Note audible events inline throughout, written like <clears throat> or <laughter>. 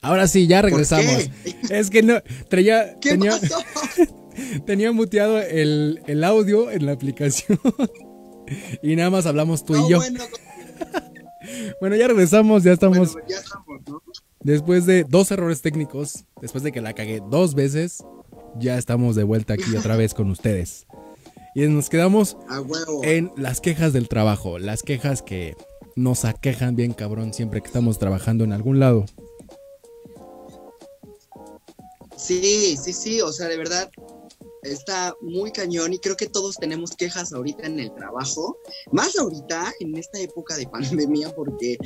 Ahora sí, ya regresamos. Es que no, traía, <laughs> ¿Qué tenía, pasó? <laughs> tenía muteado el, el audio en la aplicación. <laughs> y nada más hablamos tú No, y yo. bueno, Bueno, ya regresamos, ya estamos. bueno, ya estamos, ¿no? Después de dos errores técnicos, después de que la cagué dos veces, ya estamos de vuelta aquí otra vez con ustedes. Y nos quedamos A huevo. en las quejas del trabajo, las quejas que nos aquejan bien cabrón siempre que estamos trabajando en algún lado. Sí, sí, sí, o sea, de verdad está muy cañón y creo que todos tenemos quejas ahorita en el trabajo, más ahorita en esta época de pandemia porque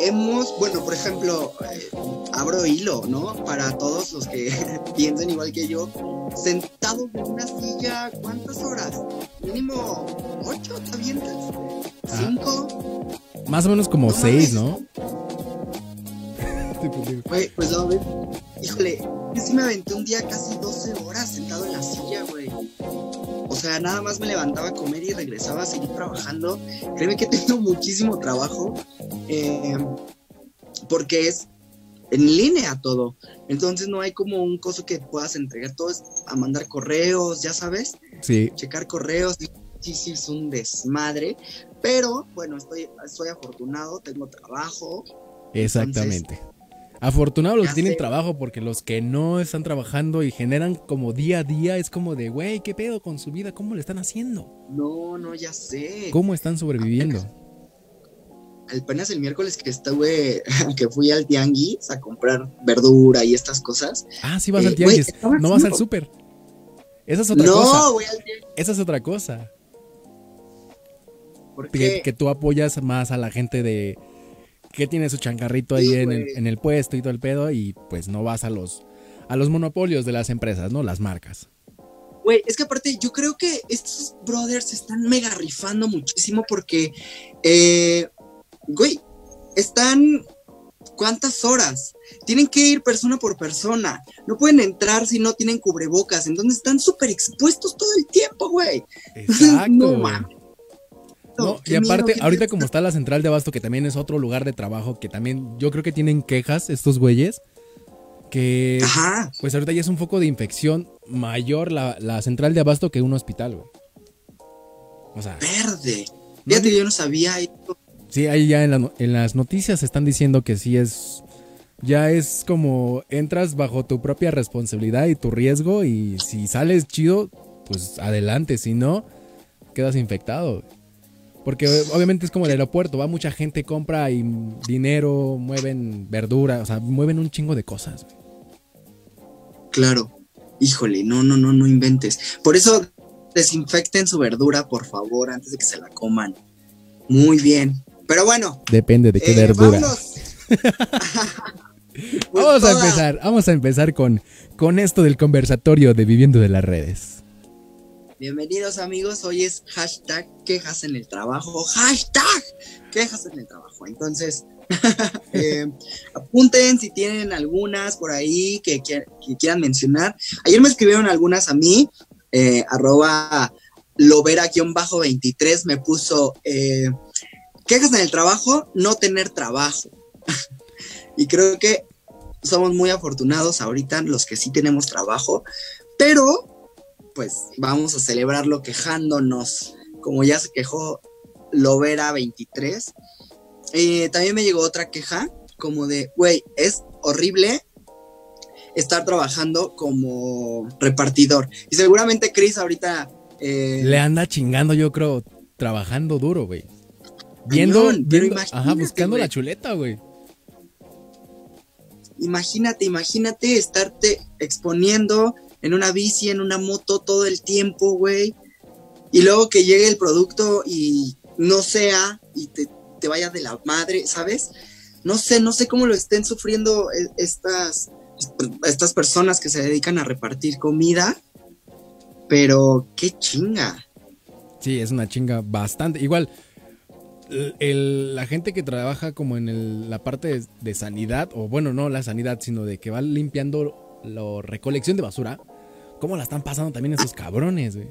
hemos, bueno, por ejemplo, eh, abro hilo, ¿no? Para todos los que <laughs> piensen igual que yo, sentados en una silla, ¿cuántas horas? Mínimo ocho, ¿te avientas? ¿Cinco? Más o menos como seis. ¿no? <laughs> Güey, pues no, güey. Híjole, yo sí me aventé un día casi 12 horas sentado en la silla, güey. O sea, nada más me levantaba a comer y regresaba a seguir trabajando. Créeme que <laughs> tengo muchísimo trabajo. eh, porque es en línea todo. Entonces no hay como un coso que puedas entregar. Todo es a mandar correos, ya sabes Sí, checar correos, sí, sí, es un desmadre, pero bueno, estoy, estoy afortunado, tengo trabajo, exactamente. Afortunados los Ya que tienen sé. trabajo porque los que no están trabajando y generan como día a día es como de, güey, ¿qué pedo con su vida? ¿Cómo le están haciendo? no, no, ya sé. ¿Cómo están sobreviviendo? Apenas el miércoles que estuve, <laughs> que fui al tianguis a comprar verdura y estas cosas. Ah, sí vas Eh, al tianguis, no vas al súper. Esa es otra no, cosa. voy al tianguis. Esa es otra cosa. porque Que, que tú apoyas más a la gente de que tiene su changarrito ahí Sí, en el, en el puesto y todo el pedo y pues no vas a los a los monopolios de las empresas, ¿no? Las marcas. Güey, es que aparte yo creo que estos brothers se están mega rifando muchísimo porque, eh, güey, están... ¿Cuántas horas? Tienen que ir persona por persona. No pueden entrar si no tienen cubrebocas. Entonces están súper expuestos todo el tiempo, güey. <laughs> Exacto. No mames. No, y aparte, miedo, ahorita como está la central de abasto, que también es otro lugar de trabajo, que también yo creo que tienen quejas estos güeyes, que Ajá. pues ahorita ya es un foco de infección mayor la, la central de abasto que un hospital, güey. O sea, Verde. Fíjate que yo no sabía esto. sí, ahí ya en, la no- en las noticias están diciendo que sí es, ya es como entras bajo tu propia responsabilidad y tu riesgo y si sales chido, pues adelante, si no, quedas infectado. Porque obviamente es como el aeropuerto, va mucha gente, compra y dinero, mueven verdura, o sea, mueven un chingo de cosas. Claro. Híjole, no, no, no, no inventes. Por eso desinfecten su verdura, por favor, antes de que se la coman. Muy bien. Pero bueno. Depende de qué eh, verdura. vámonos. <laughs> Pues vamos a empezar, vamos a empezar con, con esto del conversatorio de Viviendo de las Redes. Bienvenidos amigos, hoy es hashtag quejas en el trabajo, hashtag quejas en el trabajo. Entonces, <laughs> eh, apunten si tienen algunas por ahí que, quieran mencionar. Ayer me escribieron algunas a mí, eh, arroba lovera-23 me puso eh, quejas en el trabajo, no tener trabajo. <laughs> y creo que somos muy afortunados ahorita los que sí tenemos trabajo, pero pues vamos a celebrarlo quejándonos, como ya se quejó Lovera 23. Eh, también me llegó otra queja, como de, güey, es horrible estar trabajando como repartidor. Y seguramente Chris ahorita... eh, Le anda chingando, yo creo, trabajando duro, güey. Viendo, Cañón, pero viendo- ajá, buscando la chuleta, güey. imagínate, imagínate estarte exponiendo en una bici, en una moto todo el tiempo, güey. Y luego que llegue el producto y no sea y te, te vaya de la madre, ¿sabes? No sé, no sé cómo lo estén sufriendo eh, estas, estas personas que se dedican a repartir comida, pero qué chinga. Sí, es una chinga bastante. Igual, el- la gente que trabaja como en el- la parte de, de sanidad, o bueno, no la sanidad, sino de que va limpiando la recolección de basura, ¿cómo la están pasando también esos cabrones, güey?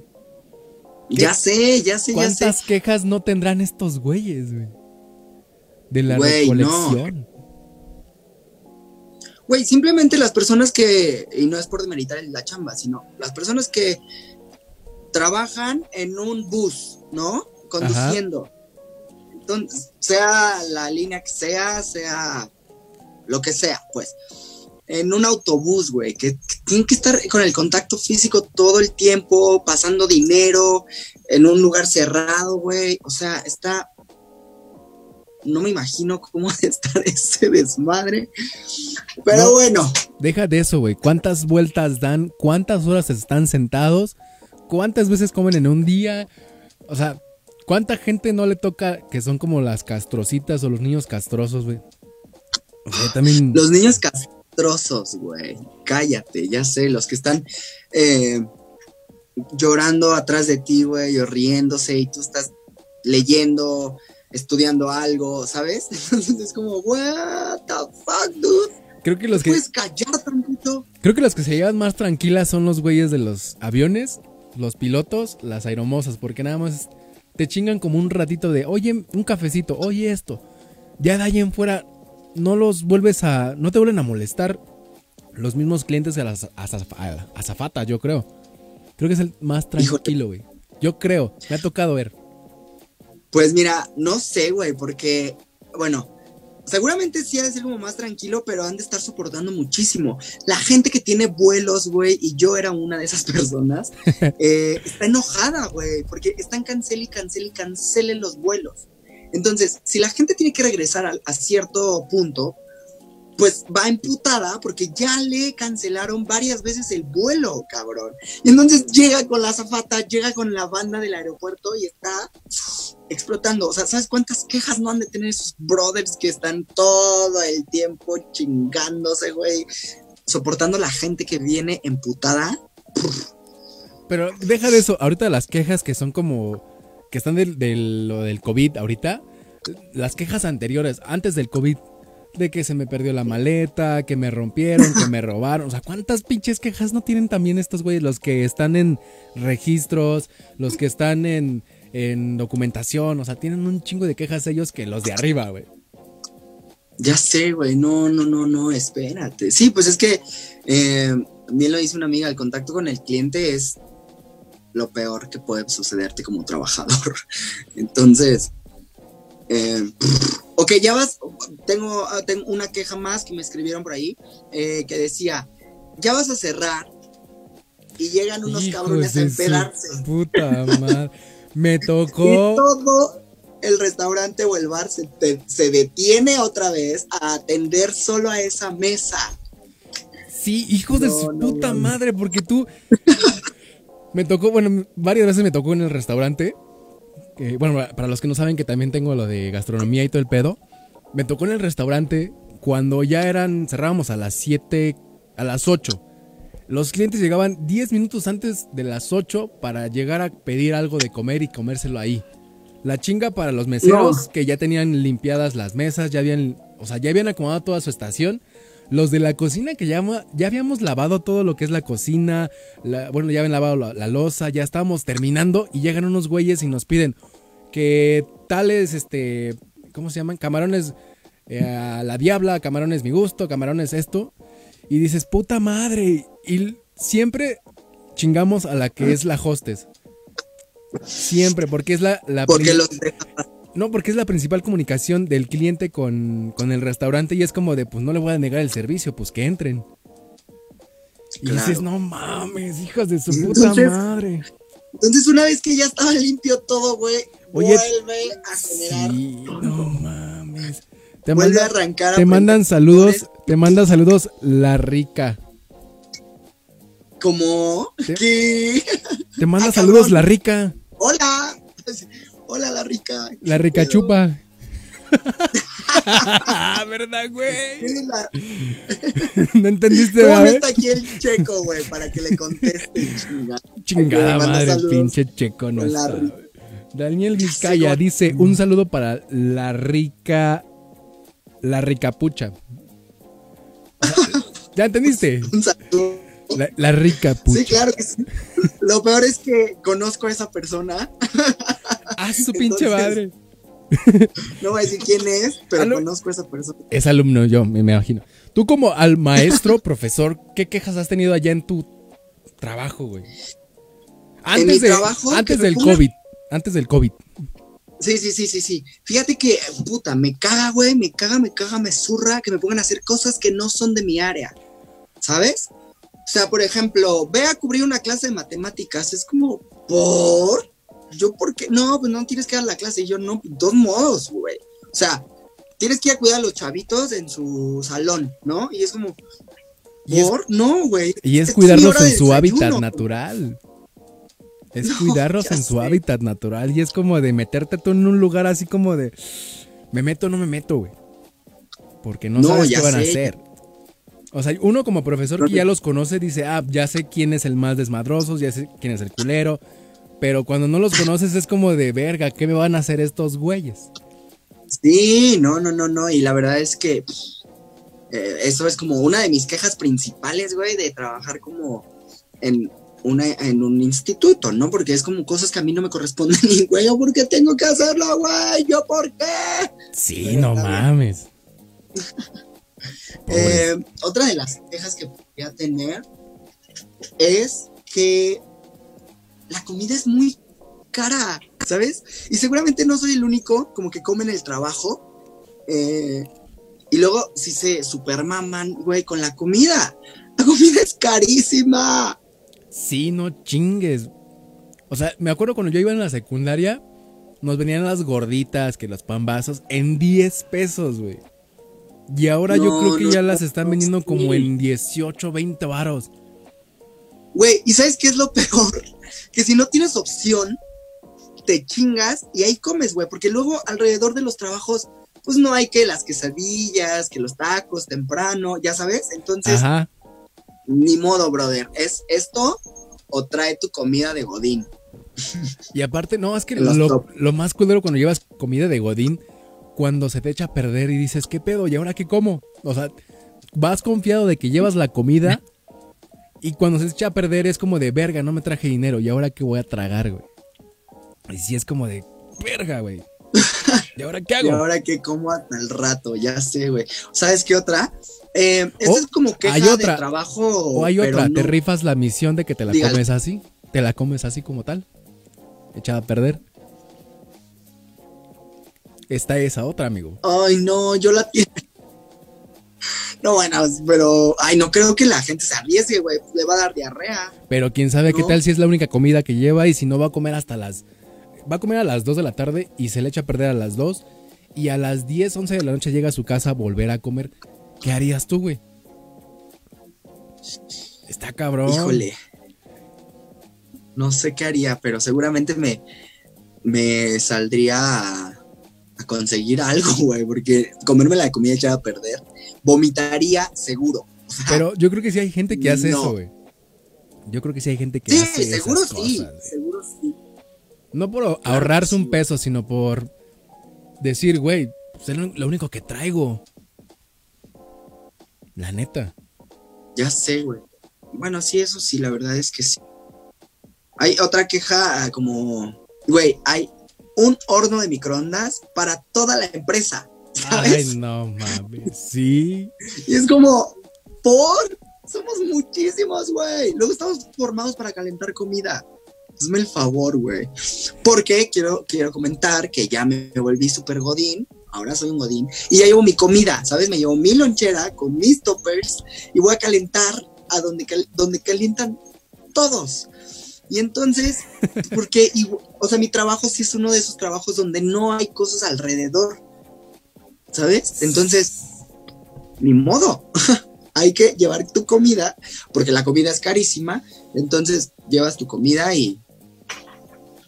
Ya sé, ya sé, ya sé. ¿Cuántas quejas no tendrán estos güeyes, güey? De la Güey, no. recolección. Güey, simplemente las personas que, y no es por demeritar la chamba, sino las personas que trabajan en un bus, ¿no? Conduciendo. Entonces, sea la línea que sea, sea lo que sea, pues. En un autobús, güey, que, que tienen que estar con el contacto físico todo el tiempo, pasando dinero, en un lugar cerrado, güey. O sea, está no me imagino cómo <laughs> estar ese desmadre. Pero No. bueno, Deja de eso, güey. ¿Cuántas vueltas dan? ¿Cuántas horas están sentados? ¿Cuántas veces comen en un día? O sea, ¿cuánta gente no le toca que son como las castrocitas o los niños castrosos, güey? O sea, también... los niños castrosos, güey. Cállate, ya sé, los que están eh, llorando atrás de ti, güey, o riéndose y tú estás leyendo, estudiando algo, ¿sabes? <laughs> Entonces es como, what the fuck, dude. Creo que los que... ¿Puedes callar tantito? Creo que los que se llevan más tranquilas son los güeyes de los aviones, los pilotos, las aeromosas, porque nada más te chingan como un ratito de, oye, un cafecito, oye esto. Ya de ahí en fuera, no los vuelves a, no te vuelven a molestar los mismos clientes de las azaf- a- azafatas, yo creo. Creo que es el más tranquilo, güey. Yo creo, me ha tocado ver. Pues mira, no sé, güey, porque, bueno, seguramente sí ha de ser como más tranquilo, pero han de estar soportando muchísimo. La gente que tiene vuelos, güey, y yo era una de esas <laughs> personas, <laughs> eh, está enojada, güey, porque están cancel y cancel y cancelen los vuelos. Entonces, si la gente tiene que regresar a, cierto punto, pues va emputada porque ya le cancelaron varias veces el vuelo, cabrón. Y entonces llega con la azafata, llega con la banda del aeropuerto y está explotando. O sea, ¿sabes cuántas quejas no han de tener esos brothers que están todo el tiempo chingándose, güey? Soportando la gente que viene emputada. Pero deja de eso, ahorita las quejas que son como, que están del- lo del COVID ahorita, las quejas anteriores, antes del COVID, de que se me perdió la maleta, que me rompieron, que me robaron, o sea, ¿cuántas pinches quejas no tienen también estos güeyes? Los que están en registros, los que están en, en documentación, o sea, tienen un chingo de quejas ellos que los de arriba, güey. Ya sé, güey, no, no, no, no, espérate. Sí, pues es que, eh, bien lo dice una amiga, el contacto con el cliente es lo peor que puede sucederte como trabajador. <laughs> Entonces, eh, ok, ya vas, tengo, ah, tengo una queja más que me escribieron por ahí, eh, que decía, ya vas a cerrar y llegan unos Hijos cabrones a empedarse. Puta madre. <laughs> Me Y tocó. todo el restaurante o el bar se, te- se detiene otra vez a atender solo a esa mesa. Sí, hijos de su no, puta no. madre, porque tú. <laughs> me tocó, bueno, varias veces me tocó en el restaurante. bueno, para los que no saben que también tengo lo de gastronomía y todo el pedo. Me tocó en el restaurante cuando ya eran. cerrábamos a las 7, a las 8. Los clientes llegaban 10 minutos antes de las 8 para llegar a pedir algo de comer y comérselo ahí. La chinga para los meseros que ya tenían limpiadas las mesas, ya habían, o sea, ya habían acomodado toda su estación. Los de la cocina que ya, ya habíamos lavado todo lo que es la cocina, la- bueno, ya habían lavado la, la loza, ya estábamos terminando y llegan unos güeyes y nos piden que tales, este, ¿cómo se llaman? Camarones eh, a la diabla, camarones mi gusto, camarones esto. Y dices, puta madre. Y siempre chingamos a la que es la hostess. Siempre, porque es la, la Porque los dejan no, porque es la principal comunicación del cliente con, con el restaurante y es como de, pues no le voy a negar el servicio, pues que entren. Y dices, no mames, hijas de su Entonces- puta madre. Entonces, una vez que ya estaba limpio todo, güey, Oye, vuelve a generar. Sí, no mames. Te, vuelve manda- a arrancar. a te mandan saludos, te manda saludos la rica. Como Te- que. Te manda Ah, saludos cabrón. la rica, Hola. Hola, la rica. la rica Pero, chupa. <laughs> ¿Verdad, güey? ¿quién es la- <laughs> ¿No entendiste, ¿Cómo está aquí el checo, güey? Para que le conteste, chinga. Chingada manda madre, pinche checo no está. Daniel Vizcaya Sí, dice un saludo para la rica, la ricapucha. O <laughs> sea, ¿Ya entendiste? Un saludo. La, la rica pucha. Sí, claro que sí. Lo peor es que conozco a esa persona. Ah, su <laughs> pinche Entonces, madre. <laughs> no voy a decir quién es, pero conozco a esa persona. Es alumno, yo me imagino. Tú como al maestro, <laughs> profesor, ¿qué quejas has tenido allá en tu trabajo, güey? Antes, mi de- trabajo, antes del COVID. Antes del COVID. Sí, sí, sí, sí, sí. Fíjate que, puta, me caga, güey, me caga, me caga, me zurra que me pongan a hacer cosas que no son de mi área. ¿Sabes? O sea, por ejemplo, ve a cubrir una clase de matemáticas. Es como, ¿por? Yo, ¿por qué? No, pues no tienes que dar la clase. Y yo, no, dos modos, güey. O sea, tienes que ir a cuidar a los chavitos en su salón, ¿no? Y es como, Y es- ¿por? no, güey. Y es cuidarlos en de su hábitat natural. Es No, cuidarlos en su hábitat natural. Y es como de meterte tú en un lugar así como de. ¿Me meto o no me meto, güey? Porque no, No, sabes qué van a hacer. O sea, uno como profesor que ya los conoce dice, ah, ya sé quién es el más desmadroso, ya sé quién es el culero. Pero cuando no los conoces es como de verga, ¿qué me van a hacer estos güeyes? Sí, no, no, no, no. Y la verdad es que eh, eso es como una de mis quejas principales, güey, de trabajar como en, una, en un instituto, ¿no? Porque es como cosas que a mí no me corresponden <laughs> ni, güey, ¿yo por qué tengo que hacerlo, güey? ¿Yo por qué? Sí, no mames. Eh, otra de las quejas que podría tener es que la comida es muy cara, ¿sabes? Y seguramente no soy el único como que come en el trabajo. eh, y luego si se supermaman, güey, con la comida. La comida es carísima. Sí, no chingues. O sea, me acuerdo cuando yo iba en la secundaria, nos venían las gorditas, que los pambazos, en 10 pesos, güey. Y ahora yo creo que no, ya las están vendiendo como en 18, 20 varos. Güey, ¿y sabes qué es lo peor? Que si no tienes opción, te chingas y ahí comes, güey, porque luego alrededor de los trabajos, pues no hay que las quesadillas, que los tacos temprano, ya sabes, entonces, Ajá. ni modo, brother, es esto o trae tu comida de godín. <laughs> Y aparte, no, es que lo, lo más culero cuando llevas comida de Godín, cuando se te echa a perder y dices, ¿qué pedo? ¿Y ahora qué como? O sea, vas confiado de que llevas la comida y cuando se echa a perder es como de verga, no me traje dinero. ¿Y ahora qué voy a tragar, güey? Y sí es como de verga, güey. ¿Y ahora qué <laughs> Y hago? ahora que como hasta el rato, ya sé, güey. ¿Sabes qué otra? Eh, esta Oh, es como queja hay otra. de trabajo. O hay otra, no- te rifas la misión de que te la Dígale. comes así. Te la comes así como tal. Echada a perder. Está esa otra, amigo. Ay, no, yo la tiene. No, bueno, pero, ay, no creo que la gente se arriesgue, güey. Le va a dar diarrea. Pero quién sabe qué tal si es la única comida que lleva y si no va a comer hasta las... Va a comer a las 2 de la tarde y se le echa a perder a las 2 y a las 10, 11 de la noche llega a su casa a volver a comer. ¿Qué harías tú, güey? Está cabrón. Híjole. No sé qué haría, pero seguramente me, me saldría a, a conseguir algo, <laughs> güey, porque comerme la comida echada a perder. Vomitaría seguro. O sea, Pero yo creo que sí hay gente que hace No. eso, güey. Yo creo que sí hay gente que sí, hace seguro esas sí, cosas, seguro sí. No por ahorrarse sí, un peso, sino por decir, güey, pues es lo lo único que traigo. La neta. Ya sé, güey. Bueno, sí, eso sí, la verdad es que sí. Hay otra queja ah, como, güey, hay un horno de microondas para toda la empresa, ¿sabes? Ay, no mames. Sí. Y es como, ¿por? Somos muchísimos, güey. Luego estamos formados para calentar comida. Hazme el favor, güey. Porque quiero, quiero comentar que ya me volví súper godín. Ahora soy un godín. Y ya llevo mi comida, ¿sabes? Me llevo mi lonchera con mis toppers y voy a calentar a donde, cal- donde calientan todos. Y entonces, porque, y- o sea, mi trabajo sí es uno de esos trabajos donde no hay cosas alrededor. ¿Sabes? Entonces, ni modo. <laughs> hay que llevar tu comida, porque la comida es carísima. Entonces, llevas tu comida y.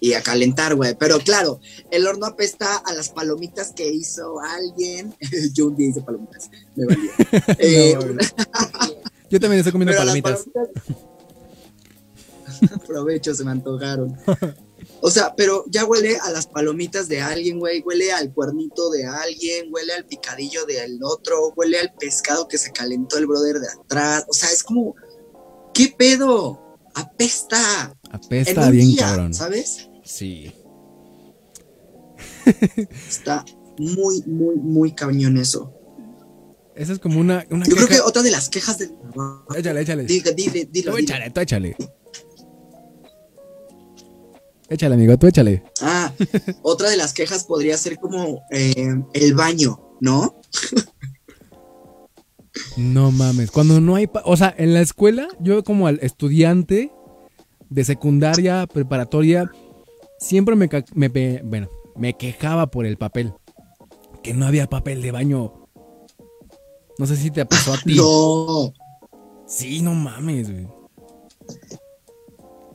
Y a calentar, güey. Pero claro, el horno apesta a las palomitas que hizo alguien. Yo un día hice palomitas. Me valió. <laughs> Eh, No. <laughs> Yo también estoy comiendo palomitas. palomitas- Aprovecho, se me antojaron. O sea, pero ya huele a las palomitas de alguien, güey. Huele al cuernito de alguien, huele al picadillo del otro, huele al pescado que se calentó el brother de atrás. O sea, es como, ¿qué pedo? Apesta. Apesta bien día, cabrón. ¿sabes? Sí. <laughs> Está muy, muy, muy cañón eso. Esa es como una, una Yo creo que otra de las quejas del. Échale, échale. Di- di- di- dilo, Tú échale, tú échale. Échale, amigo, tú échale. Ah, <laughs> otra de las quejas podría ser como eh, el baño, ¿no? No mames. Cuando no hay. O sea, en la escuela, yo como al estudiante de secundaria, preparatoria, siempre me, me bueno, me quejaba por el papel. Que no había papel de baño. No sé si te pasó a ti. <laughs> No. Sí, no mames, güey.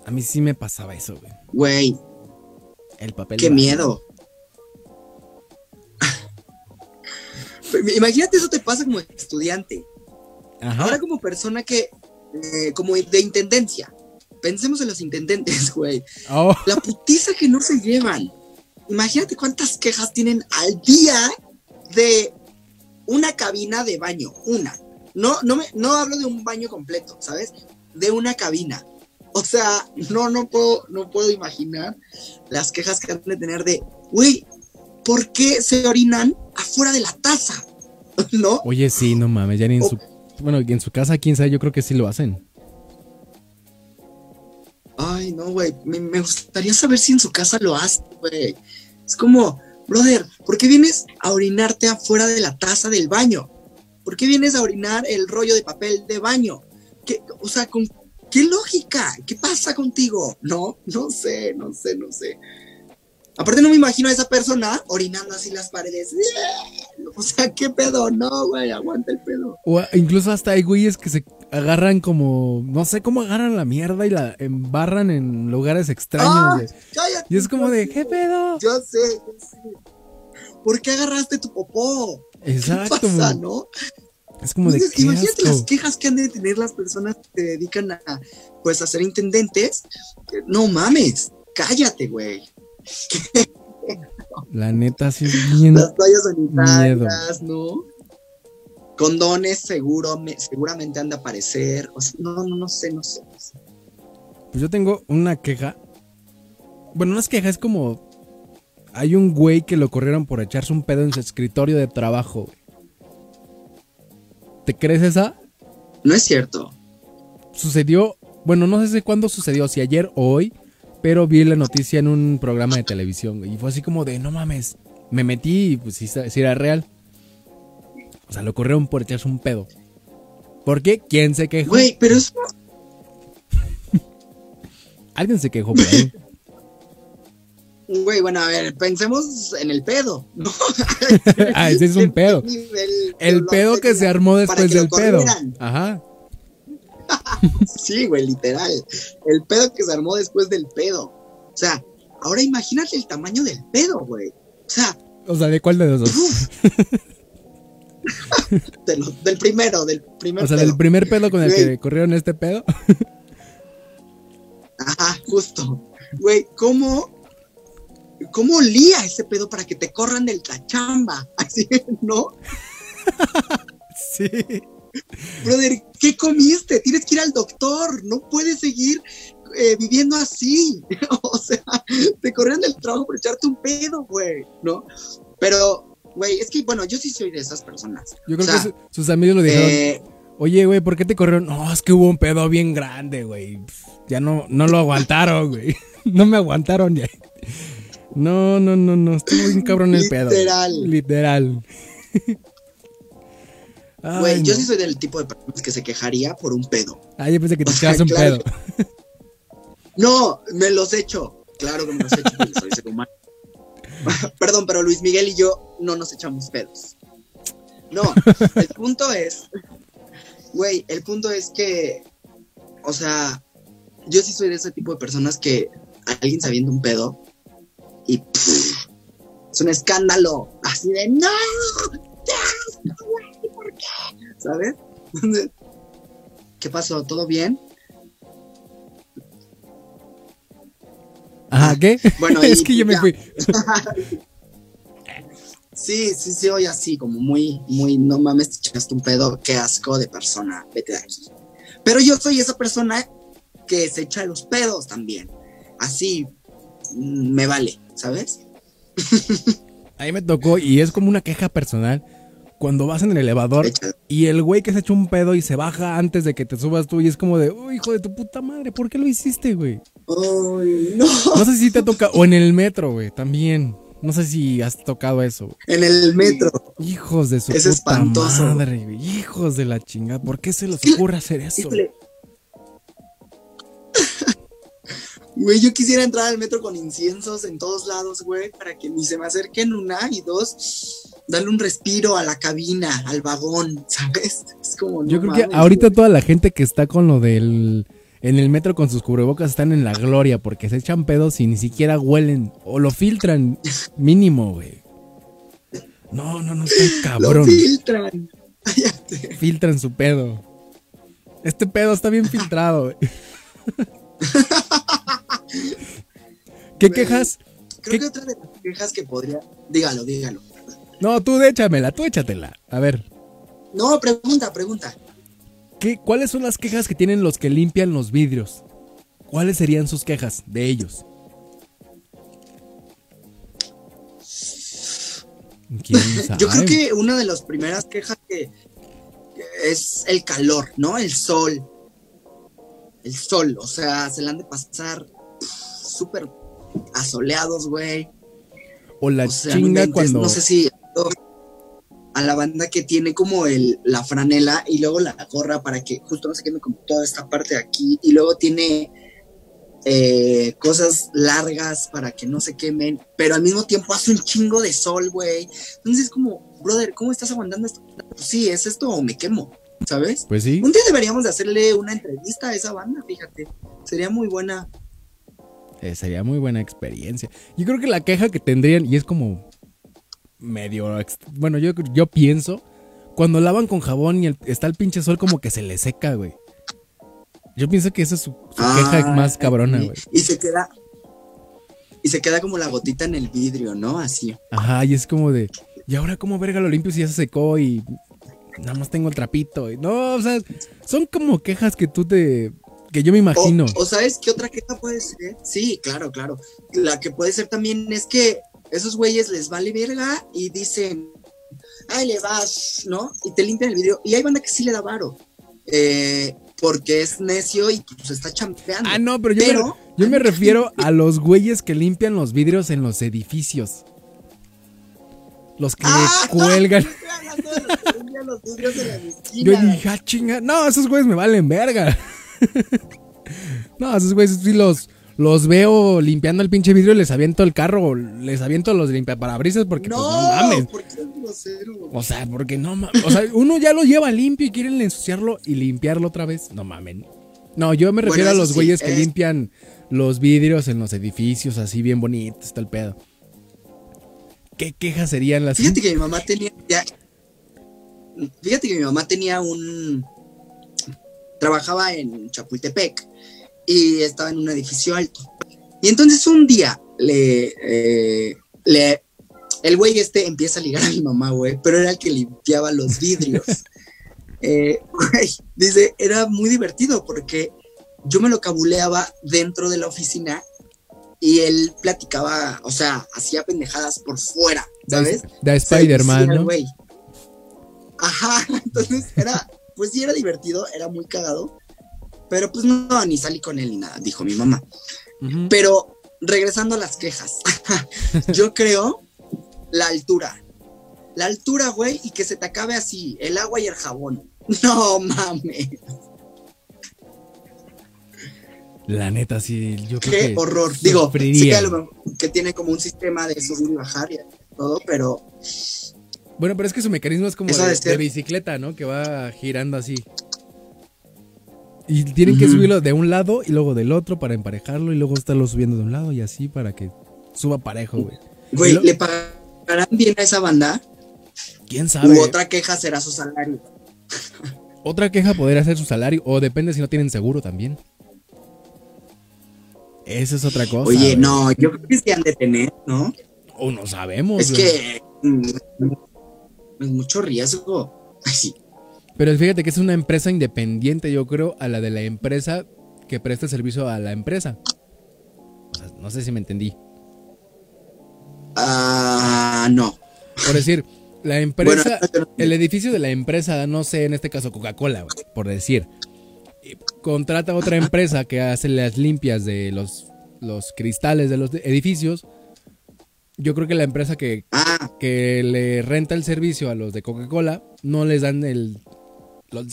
A mí sí me pasaba eso, güey. Güey, El papel qué miedo. <laughs> Imagínate eso te pasa como estudiante. Ajá. Ahora como persona que, eh, como de intendencia. Pensemos en los intendentes, <laughs> güey. Oh, La putiza que no se llevan. Imagínate cuántas quejas tienen al día de una cabina de baño. Una. No, no, me, no hablo de un baño completo, ¿sabes? De una cabina. O sea, no, no puedo, no puedo imaginar las quejas que han de tener de, güey, ¿por qué se orinan afuera de la taza? <laughs> ¿No? Oye, sí, no mames, ya ni en su... Bueno, en su casa, quién sabe, yo creo que sí lo hacen. Ay, no, güey. Me, me gustaría saber si en su casa lo hace, güey. Es como, brother, ¿por qué vienes a orinarte afuera de la taza del baño? ¿Por qué vienes a orinar el rollo de papel de baño? ¿Qué, o sea, ¿con qué lógica? ¿Qué pasa contigo? No, no sé, no sé, no sé. Aparte no me imagino a esa persona orinando así las paredes. <laughs> O sea, ¿qué pedo? No, güey, aguanta el pedo. O incluso hasta hay güeyes que se agarran como... No sé cómo agarran la mierda y la embarran en lugares extraños, ¡Ah! Cállate. Y es como de, ¿qué pedo? Yo sé, yo sé. ¿Por qué agarraste tu popó? Exacto. ¿Qué pasa, no? Es como de, Entonces, qué imagínate las quejas que han de tener las personas que se dedican a, pues, a ser intendentes. No mames, cállate, güey. <laughs> La neta, sí es bien... Las toallas sanitarias, ¿no? Condones, seguro, me- seguramente han de aparecer. O sea, no, no, no sé, no sé. no sé. Pues yo tengo una queja. Bueno, no es queja, es como... Hay un güey que lo corrieron por echarse un pedo en su escritorio de trabajo. güey. ¿Te crees esa? No es cierto. Sucedió, bueno, no sé si cuándo sucedió, si ayer o hoy, pero vi la noticia en un programa de televisión y fue así como de, no mames, me metí y pues sí, sí era real. O sea, lo corrieron por echarse un pedo. ¿Por qué? ¿Quién se quejó? Güey, pero eso. <laughs> Alguien se quejó por ahí. Güey, bueno, a ver, pensemos en el pedo, ¿no? <laughs> ah, ese es un pedo. Nivel El pedo que se armó después que del pedo. Ajá. <laughs> Sí, güey, literal. El pedo que se armó después del pedo. O sea, ahora imagínate el tamaño del pedo, güey. O sea, O sea, ¿de cuál de los dos? <laughs> de lo- del primero, del primer O sea, pedo. del primer pedo con el que Güey. corrieron este pedo. Ajá, justo. Güey, ¿cómo, ¿cómo olía ese pedo para que te corran de la chamba? <laughs> Así, ¿no? <laughs> Sí. Brother, ¿qué comiste? Tienes que ir al doctor. No puedes seguir eh, viviendo así. <laughs> o sea, te corrieron del trabajo por echarte un pedo, güey, ¿no? Pero, güey, es que, bueno, yo sí soy de esas personas. Yo creo O sea, que su- sus amigos lo dijeron. eh, Oye, güey, ¿por qué te corrieron? No, es que hubo un pedo bien grande, güey. Ya no, no lo aguantaron, güey. No me aguantaron ya. No, no, no, no. Estuvo bien cabrón el pedo. Literal. Literal. Güey, yo no. sí soy del tipo de personas que se quejaría por un pedo. Ah, yo pensé que te echabas un claro. pedo. No, me los echo. Claro que me los echo porque soy ser humano. <laughs> Perdón, pero Luis Miguel y yo no nos echamos pedos. No, el punto es, güey, el punto es que, o sea, yo sí soy de ese tipo de personas que alguien se avienta un pedo y pff, es un escándalo. Así de, no. ¿por qué? ¿Sabes? ¿Qué pasó? ¿Todo bien? Ajá, ¿qué? Bueno, <laughs> es que yo me fui. <laughs> Sí, sí, sí, oye así, como muy, muy, no mames, te echaste un pedo, qué asco de persona, vete de aquí. Pero yo soy esa persona que se echa los pedos también. Así, mm, me vale, ¿sabes? Ahí me tocó y es como una queja personal. Cuando vas en el elevador y el güey que se echa un pedo y se baja antes de que te subas tú y es como de, uy, hijo de tu puta madre, ¿por qué lo hiciste, güey? No. No sé si te toca, o en el metro, güey, también. No sé si has tocado eso. güey. En el metro. Hijos de su Es puta espantoso. madre, güey. Hijos de la chingada. ¿Por qué se les ocurre hacer eso? Güey, yo quisiera entrar al metro con inciensos en todos lados, güey, para que ni se me acerquen una y dos, darle un respiro a la cabina, al vagón, ¿sabes? Es como. no Yo creo que ahorita güey. toda la gente que está con lo del en el metro con sus cubrebocas están en la gloria porque se echan pedos y ni siquiera huelen o lo filtran <laughs> mínimo, güey. No, no, no, está Lo cabrón. filtran. Cállate. Filtran su pedo. Este pedo está bien <laughs> filtrado, güey. <laughs> <laughs> ¿Qué quejas? Creo ¿Qué? que otra de las quejas que podría. Dígalo, dígalo. No, tú échamela, tú échatela. A ver, No, pregunta, pregunta. ¿qué, ¿cuáles son las quejas que tienen los que limpian los vidrios? ¿Cuáles serían sus quejas de ellos? ¿Quién sabe? <laughs> Yo creo que una de las primeras quejas que es el calor, ¿no? El sol. El sol, o sea, se la han de pasar súper asoleados, güey. O la O sea, chinga cuando. No sé si a la banda que tiene como el, la franela y luego la gorra para que justo no se queme como toda esta parte de aquí y luego tiene eh, cosas largas para que no se quemen, pero al mismo tiempo hace un chingo de sol, güey. Entonces es como, brother, ¿cómo estás aguantando esto? Pues sí, es esto o me quemo, ¿sabes? Pues sí. Un día deberíamos de hacerle una entrevista a esa banda, fíjate. Sería muy buena. Eh, sería muy buena experiencia. Yo creo que la queja que tendrían, y es como medio. Bueno, yo, yo pienso, cuando lavan con jabón y el- está el pinche sol, como que se le seca, güey. Yo pienso que esa es su, su queja Ah, más cabrona, y- güey. Y se queda. Y se queda como la gotita en el vidrio, ¿no? Así. Ajá, y es como de. ¿Y ahora cómo verga lo limpio si ya se secó y nada más tengo el trapito? Y no, o sea, son como quejas que tú te. Que yo me imagino. O, o sabes qué otra queja puede ser? Sí, claro, claro. La que puede ser también es que esos güeyes les vale verga y dicen, ay, le vas, ¿no? Y te limpian el vidrio. Y hay banda que sí le da varo. Eh, porque es necio y pues está champeando. Ah, no, pero yo, Pero- me, yo me refiero a los güeyes que limpian los vidrios en los edificios. Los que Ah. cuelgan. <laughs> Los vidrios la Yo dije, ah, chinga. No, esos güeyes me valen verga. <laughs> no, esos güeyes sí los, los veo limpiando el pinche vidrio y les aviento el carro, les aviento los limpiaparabrisas porque no, pues no mames. ¿por qué grosero? O sea, porque no mames. O sea, uno ya lo lleva limpio y quieren ensuciarlo y limpiarlo otra vez. No mamen. No, yo me Bueno, refiero a los sí, güeyes que es- limpian los vidrios en los edificios, así bien bonitos, está el pedo. ¿Qué quejas serían las Fíjate que mi mamá tenía ya- Fíjate que mi mamá tenía un trabajaba en Chapultepec y estaba en un edificio alto. Y entonces un día le eh, le el güey este empieza a ligar a mi mamá, güey, pero era el que limpiaba los vidrios. <laughs> Eh, güey, dice, era muy divertido porque yo me lo cabuleaba dentro de la oficina y él platicaba, o sea, hacía pendejadas por fuera, ¿sabes? de Spider-Man, ¿no? güey. Ajá, <laughs> entonces era, pues sí era divertido, era muy cagado, pero pues no, ni salí con él ni nada, dijo mi mamá. Pero regresando a las quejas, <laughs> yo creo la altura. La altura, güey, y que se te acabe así, el agua y el jabón. <laughs> No mames, La neta, sí, yo creo qué que horror. Digo, sí que, que tiene como un sistema de subir y bajar y todo, pero Bueno, pero es que su mecanismo es como de, bicicleta, ¿no? Que va girando así. Y tienen que subirlo de un lado y luego del otro para emparejarlo y luego estarlo subiendo de un lado y así para que suba parejo, güey. güey, lo- ¿le pagarán bien a esa banda? ¿Quién sabe? U otra queja será su salario. <laughs> Otra queja podría ser su salario o depende si no tienen seguro también. Esa es otra cosa. Oye, güey. no, yo creo que sí han de tener, ¿no? O no sabemos. Es güey. que mm, es mucho riesgo. <laughs> Ay, sí. Pero fíjate que es una empresa independiente, yo creo, a la de la empresa que presta el servicio a la empresa. O sea, no sé si me entendí. Ah, no. Por decir, la <laughs> empresa, Bueno, el edificio de la empresa, no sé, en este caso Coca-Cola, por decir, y contrata a otra empresa que hace las limpias de los, los cristales de los edificios. Yo creo que la empresa que, que le renta el servicio a los de Coca-Cola no les dan el,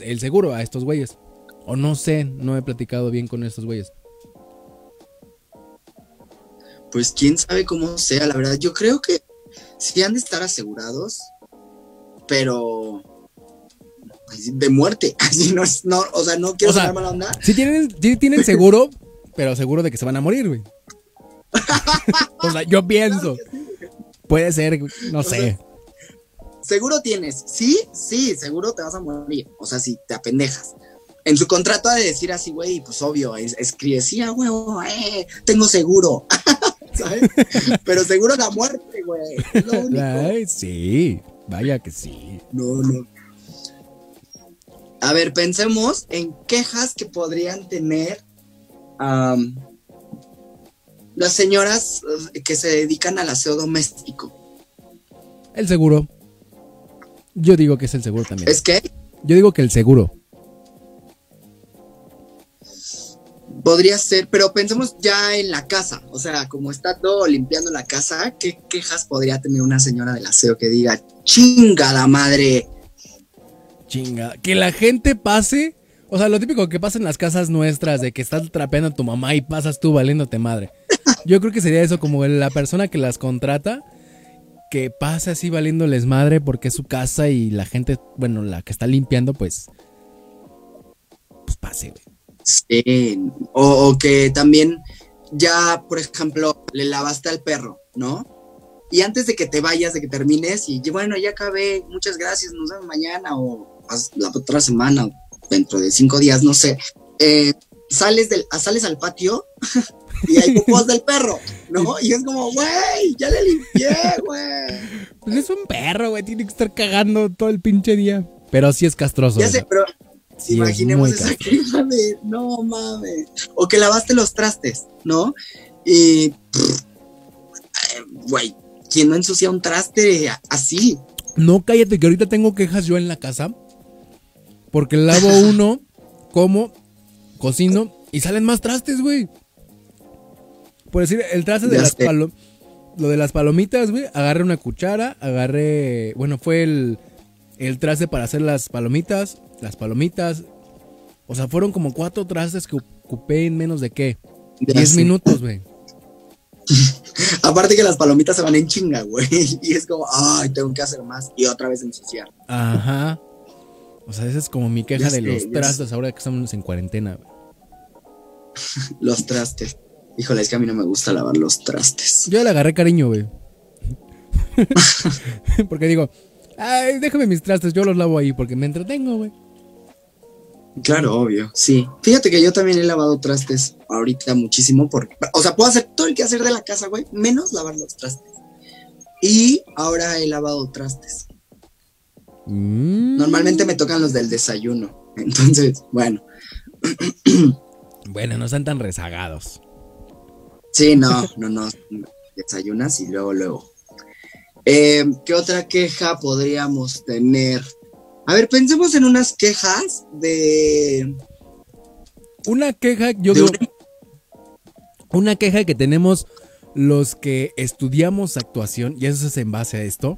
el seguro a estos güeyes. O no sé, no he platicado bien con estos güeyes. pues quién sabe cómo sea, la verdad. Yo creo que sí han de estar asegurados, pero así, de muerte. <laughs> Así no es, no, o sea, no quiero O sea, mala onda. Sí tienen, sí tienen <laughs> seguro, pero seguro de que se van a morir, güey. <laughs> o sea, yo pienso. Puede ser, no sé. Seguro tienes, sí, sí, seguro te vas a morir. O sea, si te apendejas. En su contrato ha de decir así, güey, pues obvio, es- escribe, sí, a huevo, eh, tengo seguro. <laughs> ¿Sabes? Pero seguro la muerte, güey. Es lo único. Ay, sí, vaya que sí. No, no. A ver, pensemos en quejas que podrían tener am, las señoras eh, que se dedican al aseo doméstico. El seguro. Yo digo que es el seguro también. Es que Yo digo que el seguro. podría ser, pero pensemos ya en la casa. O sea, como está todo limpiando la casa, ¿qué quejas podría tener una señora del aseo que diga, chinga la madre? Chinga. Que la gente pase. O sea, lo típico que pasa en las casas nuestras, de que estás trapeando a tu mamá y pasas tú valiéndote madre. Yo creo que sería eso, como la persona que las contrata, que pasa así valiéndoles madre porque es su casa y la gente, bueno, la que está limpiando, pues. Pues pase, güey. Sí, o, o que también ya, por ejemplo, le lavaste al perro, ¿no? Y antes de que te vayas, de que termines, y bueno, ya acabé, muchas gracias, nos vemos mañana o la otra semana, dentro de cinco días, no sé. eh, sales, del, ah, sales al patio <laughs> y hay popos del perro, ¿no? Y es como, güey, ya le limpié, güey. Pues es un perro, güey. Tiene que estar cagando todo el pinche día. Pero sí es castroso. Ya sé, pero Sí, es Imaginemos muy esa queja de no mames. O que lavaste los trastes, ¿no? Y pff, güey, ¿quién no ensucia un traste así? No, cállate, que ahorita tengo quejas yo en la casa. Porque lavo <laughs> uno, como, cocino y salen más trastes, güey. Por decir, el traste de Ya las sé. palo- Lo de las palomitas, güey. Agarré una cuchara, agarré. Bueno, fue el, el traste para hacer las palomitas. Las palomitas. O sea, fueron como cuatro trastes que ocupé en menos de qué? Ya Diez sé. minutos, güey. <laughs> Aparte que las palomitas se van en chinga, güey. <laughs> Y es como, ay, tengo que hacer más. Y otra vez ensuciar. Ajá. O sea, esa es como mi queja Ya de sé, los trastes ahora que estamos en cuarentena, güey. Los trastes. Híjole, es que a mí no me gusta lavar los trastes. Yo le agarré cariño, güey. <laughs> porque digo, ay, déjame mis trastes, yo los lavo ahí porque me entretengo, güey. Claro, obvio, sí. Fíjate que yo también he lavado trastes ahorita muchísimo porque, o sea, puedo hacer todo el que hacer de la casa, güey, menos lavar los trastes. Y ahora he lavado trastes. Mm. Normalmente me tocan los del desayuno. <laughs> Entonces, bueno, <clears throat> Bueno, no están tan rezagados. sí, no, no, no. Desayunas y luego, luego. Eh, ¿Qué otra queja podríamos tener? A ver, pensemos en unas quejas de. Una queja, yo de digo, una- una queja que tenemos los que estudiamos actuación, y eso es en base a esto.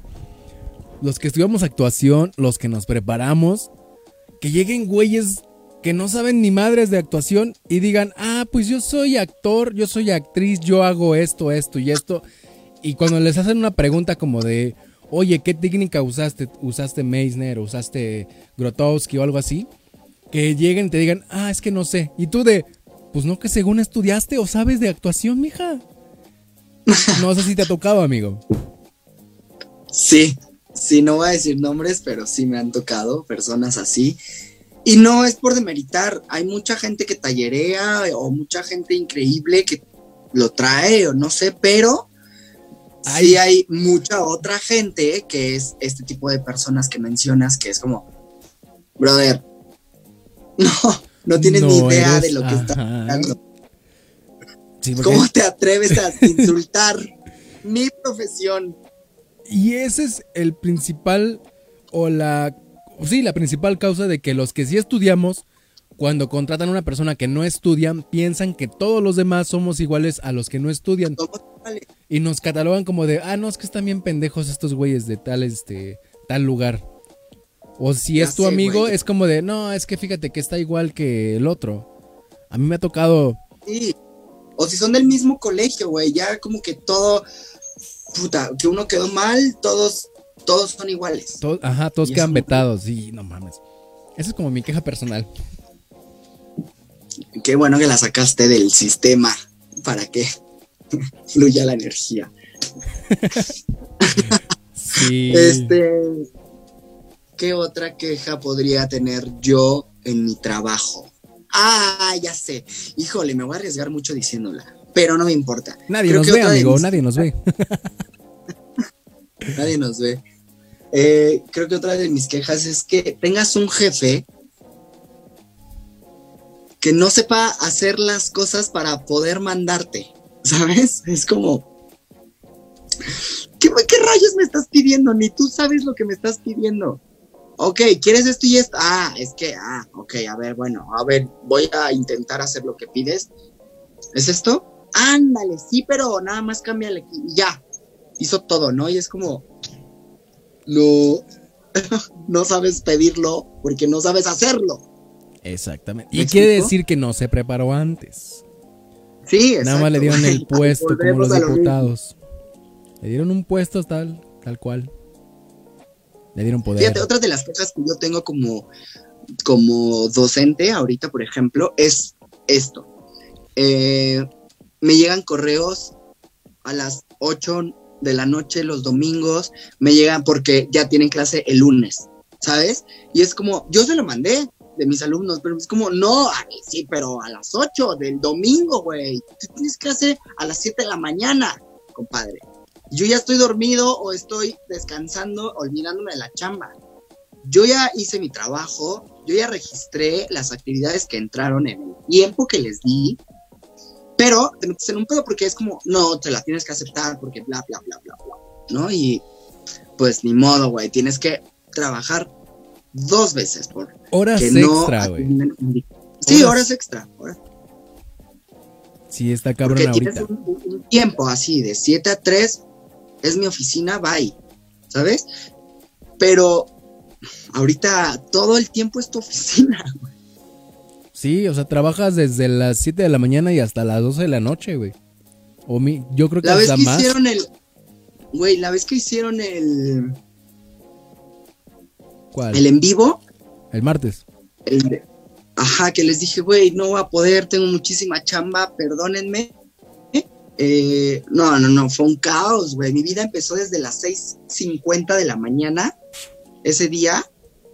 Los que estudiamos actuación, los que nos preparamos, que lleguen güeyes que no saben ni madres de actuación y digan, ah, pues yo soy actor, yo soy actriz, yo hago esto, esto y esto. Y cuando les hacen una pregunta como de, oye, ¿qué técnica usaste? ¿Usaste Meisner? ¿Usaste Grotowski o algo así? Que lleguen y te digan, ah, es que no sé. Y tú de, pues no que según estudiaste o sabes de actuación, mija. <laughs> No sé si te ha tocado, amigo. Sí, sí, no voy a decir nombres, pero sí me han tocado personas así. Y no es por demeritar, hay mucha gente que tallerea o mucha gente increíble que lo trae o no sé, pero sí hay mucha otra gente que es este tipo de personas que mencionas que es como, brother, <laughs> no, no tienes ni idea eres- de lo que ajá. estás hablando. Sí, ¿Cómo te atreves a insultar? mi profesión. Y ese es el principal o la sí, la principal causa de que los que sí estudiamos cuando contratan a una persona que no estudian, piensan que todos los demás somos iguales a los que no estudian. Y nos catalogan como de, ah, no, es que están bien pendejos estos güeyes de tal, este, tal lugar. O si es tu amigo, es como de, no, es que fíjate que está igual que el otro. A mí me ha tocado. Sí. O si son del mismo colegio, güey, ya como que todo, puta, que uno quedó mal, todos, todos son iguales. ajá, todos quedan vetados, sí, no mames. Esa es como mi queja personal. Qué bueno que la sacaste del sistema para que <laughs> fluya la energía. <laughs> sí. Este, ¿qué otra queja podría tener yo en mi trabajo? Ah, ya sé. Híjole, me voy a arriesgar mucho diciéndola, pero no me importa. Nadie nos ve, amigo, nadie nos ve. <laughs> nadie nos ve. Eh, creo que otra de mis quejas es que tengas un jefe que no sepa hacer las cosas para poder mandarte, <laughs> ¿sabes? Es como, ¿qué, rayos me estás pidiendo? Ni tú sabes lo que me estás pidiendo. Ok, ¿quieres esto y esto? Ah, es que, ah, ok, a ver, bueno, a ver, voy a intentar hacer lo que pides. ¿Es esto? Ándale, sí, pero nada más cámbiale aquí. Ya, hizo todo, ¿no? Y es como, no, <laughs> no sabes pedirlo porque no sabes hacerlo. Exactamente. Y quiere decir que no se preparó antes. Sí, exacto. Nada más le dieron el <laughs> puesto como los diputados. Le dieron un puesto tal, tal cual. Le dieron poder. Fíjate, otra de las cosas que yo tengo como, como docente ahorita, por ejemplo, es esto. Eh, me llegan correos a las 8 de la noche los domingos, me llegan porque ya tienen clase el lunes, ¿sabes? Y es como, yo se lo mandé, de mis alumnos, pero es como, no, sí, pero a las 8 del domingo, güey. Tú tienes hacer a las 7 de la mañana, compadre. Yo ya estoy dormido o estoy descansando, olvidándome de la chamba. Yo ya hice mi trabajo, yo ya registré las actividades que entraron en el tiempo que les di, pero te metes en un pedo porque es como, no, te la tienes que aceptar porque bla, bla, bla, bla, bla, ¿no? Y pues ni modo, güey, tienes que trabajar dos veces por horas extra, güey. Sí, horas, extra. Sí, está cabrón Porque Tienes un, tiempo así de 7 a 3 es mi oficina, bye. ¿Sabes? Pero ahorita todo el tiempo es tu oficina, <laughs> güey. Sí, o sea, trabajas desde las 7 de la mañana y hasta las 12 de la noche, güey. O mi, yo creo que la vez que hicieron el güey, la vez que hicieron el el en vivo. El martes. ajá, que les dije, güey, no voy a poder, tengo muchísima chamba, perdónenme. Eh, no, no, no, fue un caos, güey. Mi vida empezó desde las 6.50 de la mañana, ese día,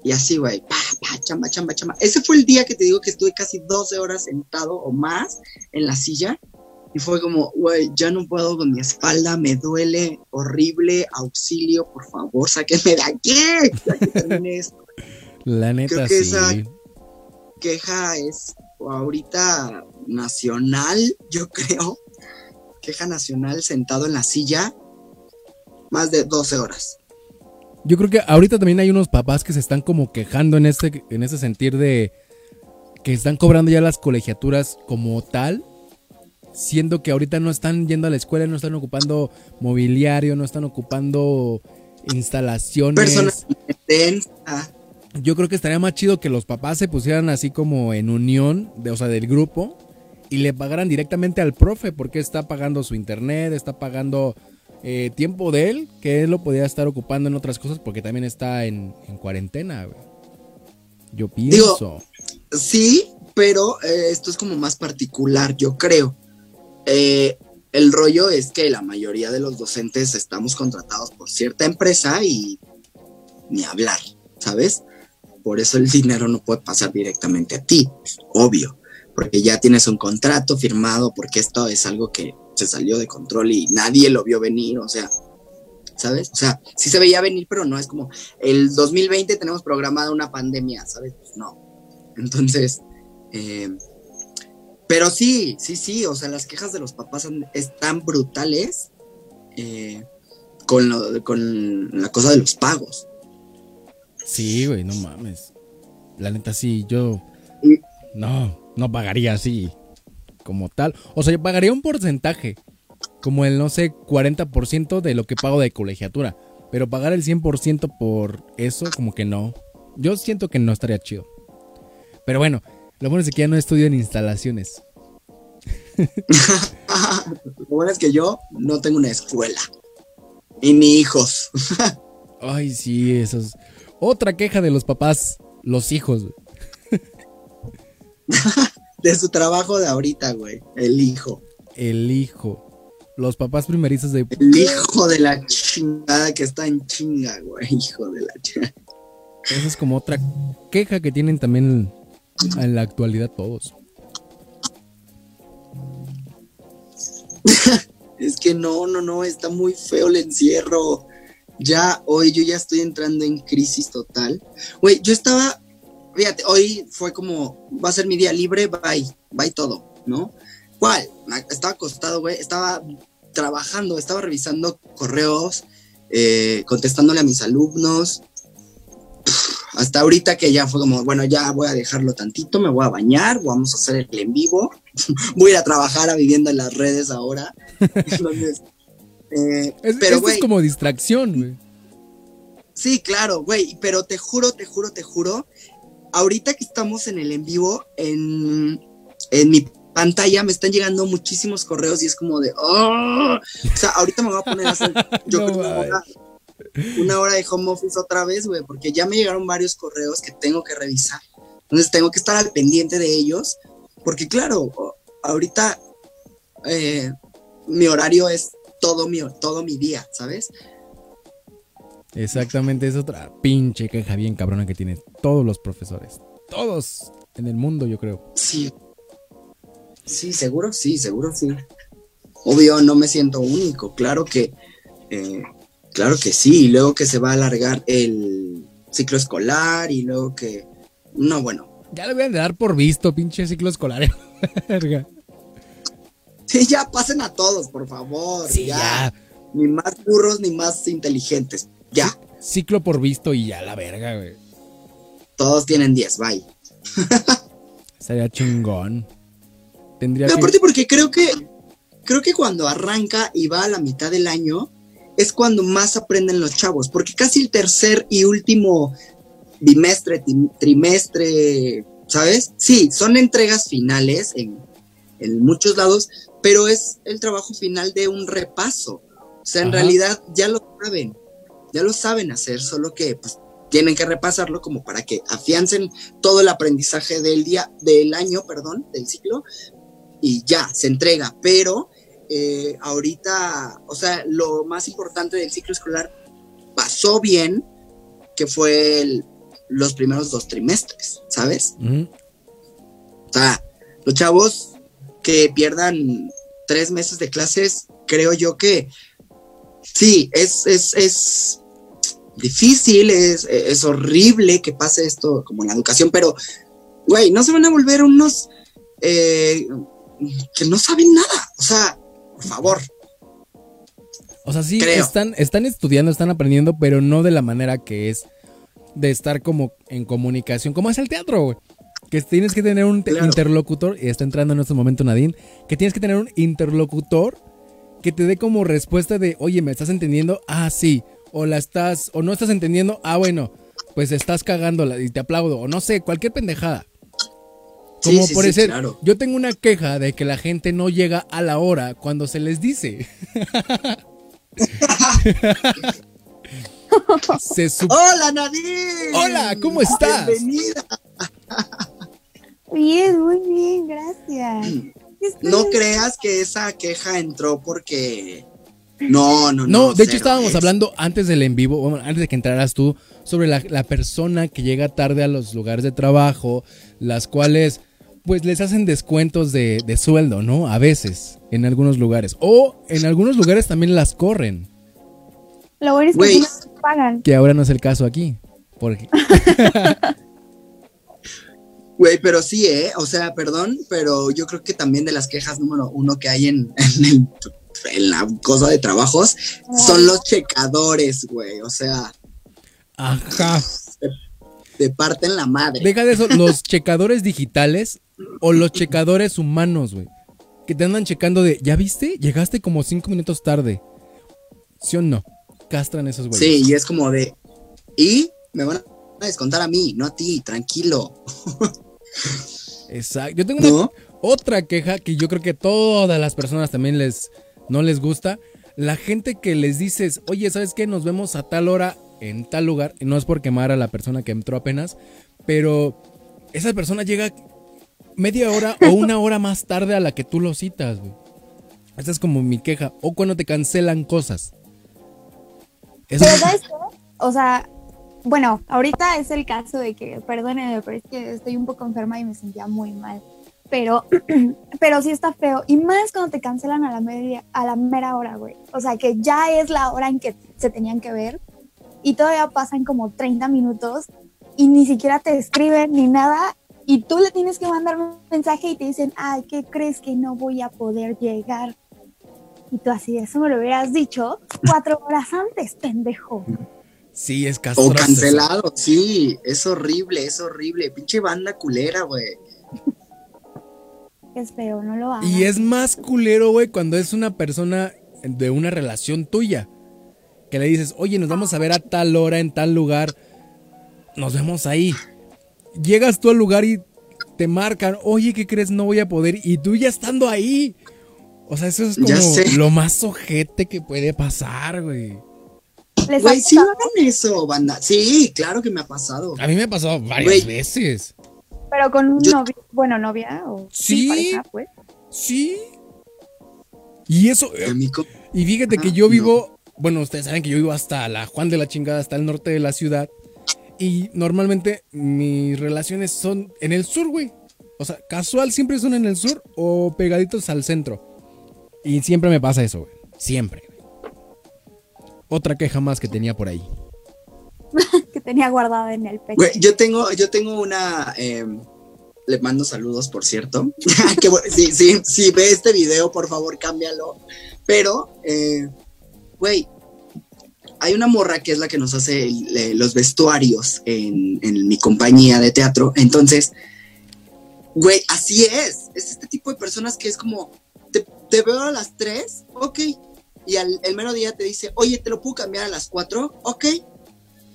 y así, güey, pa, pa, chamba, chamba, chamba. Ese fue el día que te digo que estuve casi 12 horas sentado o más en la silla. Y fue como, güey, ya no puedo con mi espalda, me duele horrible, auxilio, por favor, sáquenme de aquí, ya que termine esto. La neta, Creo que esa queja es ahorita nacional, yo creo. Queja nacional sentado en la silla más de 12 horas. Yo creo que ahorita también hay unos papás que se están como quejando en este, en ese sentir de que están cobrando ya las colegiaturas como tal siendo que ahorita no están yendo a la escuela, no están ocupando mobiliario, no están ocupando instalaciones. Yo creo que estaría más chido que los papás se pusieran así como en unión, de, o sea, del grupo, y le pagaran directamente al profe, porque está pagando su internet, está pagando eh, tiempo de él, que él lo podía estar ocupando en otras cosas, porque también está en, cuarentena. Yo pienso. sí, pero eh, esto es como más particular, yo creo. Eh, el rollo es que la mayoría de los docentes estamos contratados por cierta empresa y ni hablar, ¿sabes? Por eso el <laughs> dinero no puede pasar directamente a ti, obvio, porque ya tienes un contrato firmado, porque esto es algo que se salió de control y nadie lo vio venir, o sea, ¿sabes? O sea, sí se veía venir, pero no es como el 2020 tenemos programada una pandemia, ¿sabes? Pues no. Entonces, eh, pero sí, sí, sí, o sea, las quejas de los papás están brutales eh, con, lo, con la cosa de los pagos. Sí, güey, no mames. La neta, sí, yo. No, no pagaría así. Como tal. O sea, yo pagaría un porcentaje. Como el, no sé, 40% de lo que pago de colegiatura. Pero pagar el 100% por eso, como que no. Yo siento que no estaría chido. Pero bueno, lo bueno es que ya no estudio en instalaciones. <laughs> <laughs> Lo bueno es que yo no tengo una escuela. Y ni hijos. <laughs> Ay, sí, eso es. Otra queja de los papás, los hijos. De su trabajo de ahorita, güey. El hijo. El hijo. Los papás primerizos de. El hijo de la chingada que está en chinga, güey. <laughs> Hijo de la chingada. Esa es como otra queja que tienen también en la actualidad todos. <laughs> Es que no, no, no, está muy feo el encierro. Ya, hoy yo ya estoy entrando en crisis total. Güey, yo estaba, fíjate, hoy fue como, va a ser mi día libre, bye, bye todo, ¿no? ¿Cuál? Estaba acostado, güey, estaba trabajando, estaba revisando correos, eh, contestándole a mis alumnos. Hasta ahorita que ya fue como, bueno, ya voy a dejarlo tantito, me voy a bañar, vamos a hacer el en vivo, <laughs> voy a ir a trabajar a viviendo en las redes ahora. <laughs> Entonces, eh, Es, pero, esto güey, es como distracción, güey. sí, claro, güey, pero te juro, te juro, te juro, ahorita que estamos en el en vivo, en, en mi pantalla me están llegando muchísimos correos y es como de, ¡oh! O sea, ahorita me voy a poner a hacer, <laughs> yo No creo que una hora, una hora de home office otra vez, güey, porque ya me llegaron varios correos que tengo que revisar. Entonces tengo que estar al pendiente de ellos, porque claro, ahorita eh, mi horario es todo mi, todo mi día, ¿sabes? Exactamente, es otra pinche queja bien cabrona que tienen todos los profesores. Todos en el mundo, yo creo. Sí. Sí, seguro, sí, seguro, sí. Obvio, no me siento único. Claro que, eh, claro que sí. Y luego que se va a alargar el ciclo escolar y luego que, no, bueno. Ya le voy a dar por visto, pinche ciclo escolar. <laughs> Sí, ya pasen a todos, por favor. sí, ya. ya. Ni más burros ni más inteligentes. Ya. Ciclo por visto y ya la verga, güey. Todos tienen 10, bye. Sería chingón. Tendría Pero que... aparte porque creo que creo que cuando arranca y va a la mitad del año es cuando más aprenden los chavos, porque casi el tercer y último bimestre, trimestre, ¿sabes? Sí, son entregas finales en, en muchos lados, pero es el trabajo final de un repaso. O sea, en Ajá. realidad ya lo saben, ya lo saben hacer, solo que pues, tienen que repasarlo como para que afiancen todo el aprendizaje del día, del año, perdón, del ciclo, y ya, se entrega. Pero eh, ahorita, o sea, lo más importante del ciclo escolar pasó bien, que fue el- los primeros dos trimestres, ¿sabes? O sea, los chavos que pierdan tres meses de clases, creo yo que sí, es, es, es difícil, es, es horrible que pase esto como en la educación, pero, güey, no se van a volver unos eh, que no saben nada. O sea, por favor. O sea, sí, Creo. están, están estudiando, están aprendiendo, pero no de la manera que es de estar como en comunicación, como es el teatro, güey. Que tienes que tener un Claro. interlocutor, y está entrando en este momento Nadine, que tienes que tener un interlocutor que te dé como respuesta de, oye, ¿me estás entendiendo? Ah, sí. O la estás, o no estás entendiendo, ah, bueno, pues estás cagándola y te aplaudo. O no sé, cualquier pendejada. Como sí, por sí, claro. yo tengo una queja de que la gente no llega a la hora cuando se les dice. <laughs> se ¡Hola, Nadine! Hola, ¿cómo estás? Bienvenida. Bien, muy bien, gracias. No creas que esa queja entró porque. No, no, no. No, de hecho estábamos es- hablando antes del en vivo, bueno, antes de que entraras tú, sobre la, la persona que llega tarde a los lugares de trabajo, las cuales pues les hacen descuentos de, de sueldo, ¿no? A veces, en algunos lugares. O en algunos lugares también las corren, Lo bueno es que nos pagan. que ahora no es el caso aquí. Porque, <laughs> Güey, pero sí, ¿eh? O sea, perdón, pero yo creo que también de las quejas número uno que hay en, en el en la cosa de trabajos, son los checadores, güey. O sea, Ajá. te parten la madre. Deja de eso, <laughs> los checadores digitales o los checadores humanos, güey. Que te andan checando de, ¿ya viste? Llegaste como cinco minutos tarde. ¿Sí o no? Castran esos güeyes. Sí, y es como de, y me van a descontar a mí, no a ti, tranquilo. <laughs> Exacto. Yo tengo una- otra queja que yo creo que todas las personas también les no les gusta. La gente que les dices, oye, ¿sabes qué? Nos vemos a tal hora en tal lugar. Y no es por quemar a la persona que entró apenas, pero esa persona llega media hora o <laughs> una hora más tarde a la que tú lo citas, güey. Esa es como mi queja. O cuando te cancelan cosas. Eso Pero ¿sabes qué? O sea, bueno, ahorita es el caso de que, perdónenme, pero es que estoy un poco enferma y me sentía muy mal. Pero, <clears throat> pero sí está feo. Y más cuando te cancelan a la media, a la mera hora, güey. O sea, que ya es la hora en que se tenían que ver. Y todavía pasan como 30 minutos y ni siquiera te escriben ni nada. Y tú le tienes que mandar un mensaje y te dicen, ay, ¿qué crees que no voy a poder llegar? Y tú así, eso me lo hubieras dicho cuatro horas antes, pendejo. sí es castroso. O cancelado, sí, es horrible, es horrible. Pinche banda culera, güey. No lo hagas. Y es más culero, güey, cuando es una persona de una relación tuya. Que le dices, oye, nos vamos a ver a tal hora, en tal lugar. Nos vemos ahí. Llegas tú al lugar y te marcan, oye, ¿qué crees? No voy a poder. Y tú ya estando ahí. O sea, eso es como lo más ojete que puede pasar, güey. Les Güey, ha sí pasado, hagan eso, banda. Sí, claro que me ha pasado. A mí me ha pasado varias veces. Pero con un Yo- novio, bueno, novia o Sí. pareja, pues. Sí. Y eso, eh, Y fíjate que Ah, yo no. vivo, bueno, ustedes saben que yo vivo hasta la Juan de la chingada, hasta el norte de la ciudad. Y normalmente mis relaciones son en el sur, güey. O sea, casual siempre son en el sur o pegaditos al centro. Y siempre me pasa eso, güey. Siempre. Otra queja más que tenía por ahí. <laughs> tenía guardada en el pecho. Güey, yo tengo, yo tengo una. eh, le mando saludos, por cierto. <laughs> Si ve este video, por favor, cámbialo. Pero, eh, güey, hay una morra que es la que nos hace los vestuarios en, mi compañía de teatro. Entonces, güey, así es. Es este tipo de personas que es como, te, te veo a las 3, ok. Y al el mero día te dice, oye, ¿te lo puedo cambiar a las 4? Ok.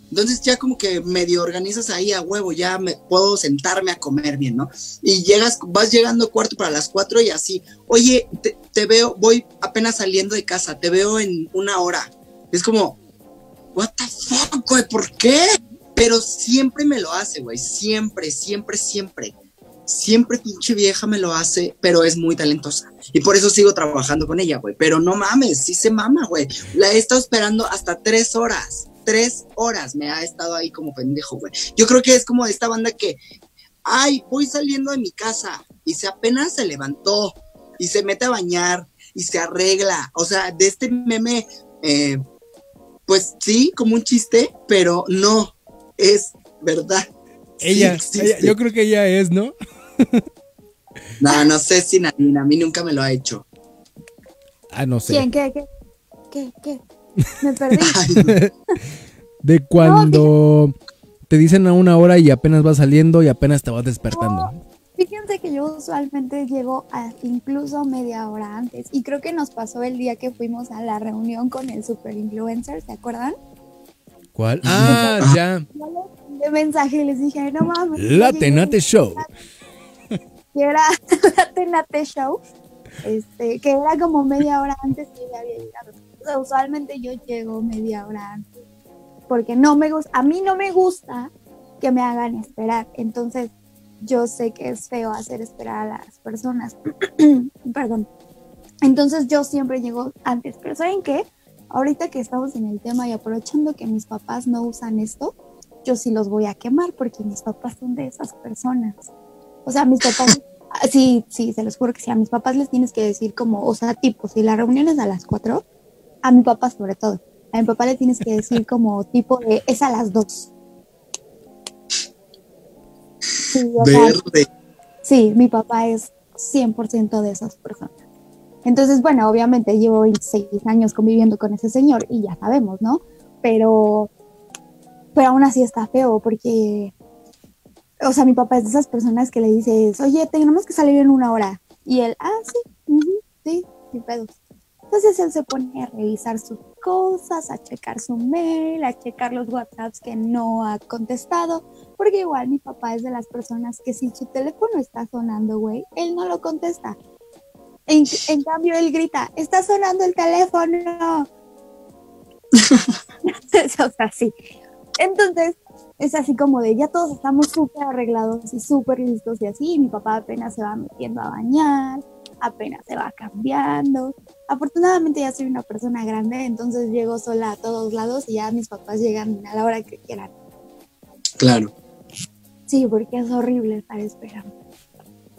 Entonces ya como que medio organizas ahí a huevo, ya me puedo sentarme a comer bien, ¿no? Y llegas, vas llegando cuarto para las cuatro y así, oye, te, te veo, voy apenas saliendo de casa, te veo en una hora. Es como, what the fuck, güey, ¿por qué? Pero siempre me lo hace, güey, siempre, siempre, siempre. Siempre pinche vieja me lo hace, pero es muy talentosa. Y por eso sigo trabajando con ella, güey. Pero no mames, sí se mama, güey. La he estado esperando hasta tres horas. Tres horas me ha estado ahí como pendejo, güey. Yo creo que es como de esta banda que, ay, voy saliendo de mi casa y se apenas se levantó y se mete a bañar y se arregla. O sea, de este meme, eh, pues sí, como un chiste, pero no, es verdad. Sí Ella, existe. ella- yo creo que ella es, ¿no? No, no sé si Nadine, a mí nunca me lo ha hecho. Ah, no sé. ¿Quién? ¿Qué? ¿Qué? ¿Qué? ¿Qué? Me perdí. <laughs> De cuando te dicen a una hora y apenas vas saliendo y apenas te vas despertando. Fíjense que yo usualmente llego a incluso media hora antes. Y creo que nos pasó el día que fuimos a la reunión con el super influencer, ¿se acuerdan? ¿Cuál? Ah, ya. Yo les mandé mensaje y les dije, no mames. La ya llegué". Tenate Show. <laughs> que era <laughs> la Tenate Show, este, que era como media hora antes que ya había llegado. Usualmente yo llego media hora antes, porque no me gusta, a mí no me gusta que me hagan esperar, entonces yo sé que es feo hacer esperar a las personas, <clears throat> perdón. Entonces yo siempre llego antes, pero ¿saben qué? Ahorita que estamos en el tema y aprovechando que mis papás no usan esto, yo sí los voy a quemar porque mis papás son de esas personas. O sea, mis papás, <laughs> sí, sí, se los juro que sí, a mis papás les tienes que decir como, o sea, tipo, si la reunión es a las 4, a mi papá sobre todo, a mi papá le tienes que decir como tipo de, es a las 2. Sí, o sea, verde. sí, mi papá es 100% de esas personas. Entonces, bueno, obviamente llevo 26 años conviviendo con ese señor y ya sabemos, ¿no? Pero, pero aún así está feo porque, o sea, mi papá es de esas personas que le dices, oye, tenemos que salir en una hora. Y él, ah, sí, ujú, sí, sin pedos. Entonces él se pone a revisar sus cosas, a checar su mail, a checar los WhatsApps que no ha contestado, porque igual mi papá es de las personas que si su teléfono está sonando, güey, él no lo contesta. En, cambio, él grita, está sonando el teléfono. <laughs> o sea, sí. Entonces, es así como de, ya todos estamos súper arreglados y súper listos y así, y mi papá apenas se va metiendo a bañar, apenas se va cambiando. Afortunadamente ya soy una persona grande, entonces llego sola a todos lados y ya mis papás llegan a la hora que quieran. Claro. Sí, porque es horrible estar esperando.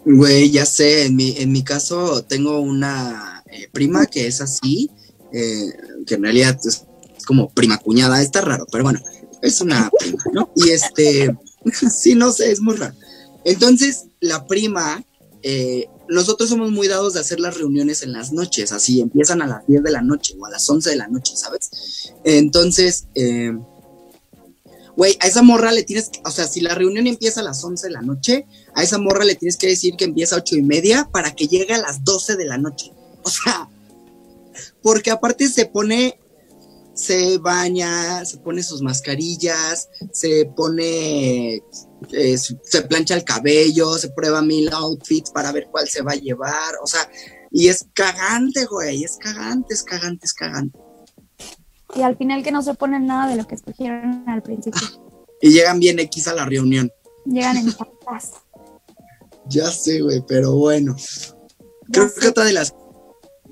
Güey, ya sé, en mi, en mi caso tengo una eh, prima que es así, eh, que en realidad es como prima cuñada, está raro, pero bueno, es una prima, ¿no? Y este, <laughs> sí, no sé, es muy raro. Entonces, la prima, eh, nosotros somos muy dados de hacer las reuniones en las noches, así empiezan a las 10 de la noche o a las 11 de la noche, ¿sabes? Entonces, eh, güey, a esa morra le tienes, que- o sea, si la reunión empieza a las 11 de la noche, a esa morra le tienes que decir que empieza a 8 y media para que llegue a las 12 de la noche. O sea, porque aparte se pone, se baña, se pone sus mascarillas, se pone, eh, se plancha el cabello, se prueba mil outfits para ver cuál se va a llevar, o sea, y es cagante, güey, es cagante, es cagante, es cagante. Y al final que no se ponen nada de lo que escogieron al principio. <laughs> Y llegan bien X a la reunión. Llegan en <laughs> patas. Ya sé, güey, pero bueno. Ya Creo sé. que otra de las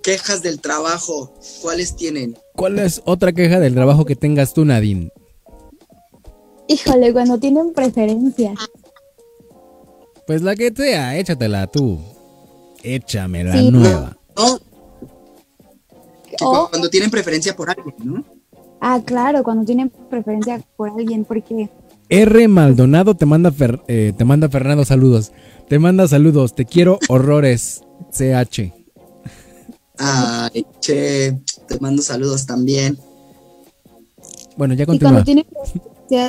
quejas del trabajo, ¿cuáles tienen? ¿Cuál es otra queja del trabajo que tengas tú, Nadine? Híjole, cuando tienen preferencia. Pues la que sea, échatela tú. Échame la Sí, nueva. No, que O- cuando tienen preferencia por alguien, ¿no? Ah, claro, cuando tienen preferencia por alguien, porque R Maldonado te manda Fer- eh, te manda Fernando saludos. Te manda saludos. Te quiero horrores. CH. Ay, che, te mando saludos también. Bueno, ya y continúa. cuando tienen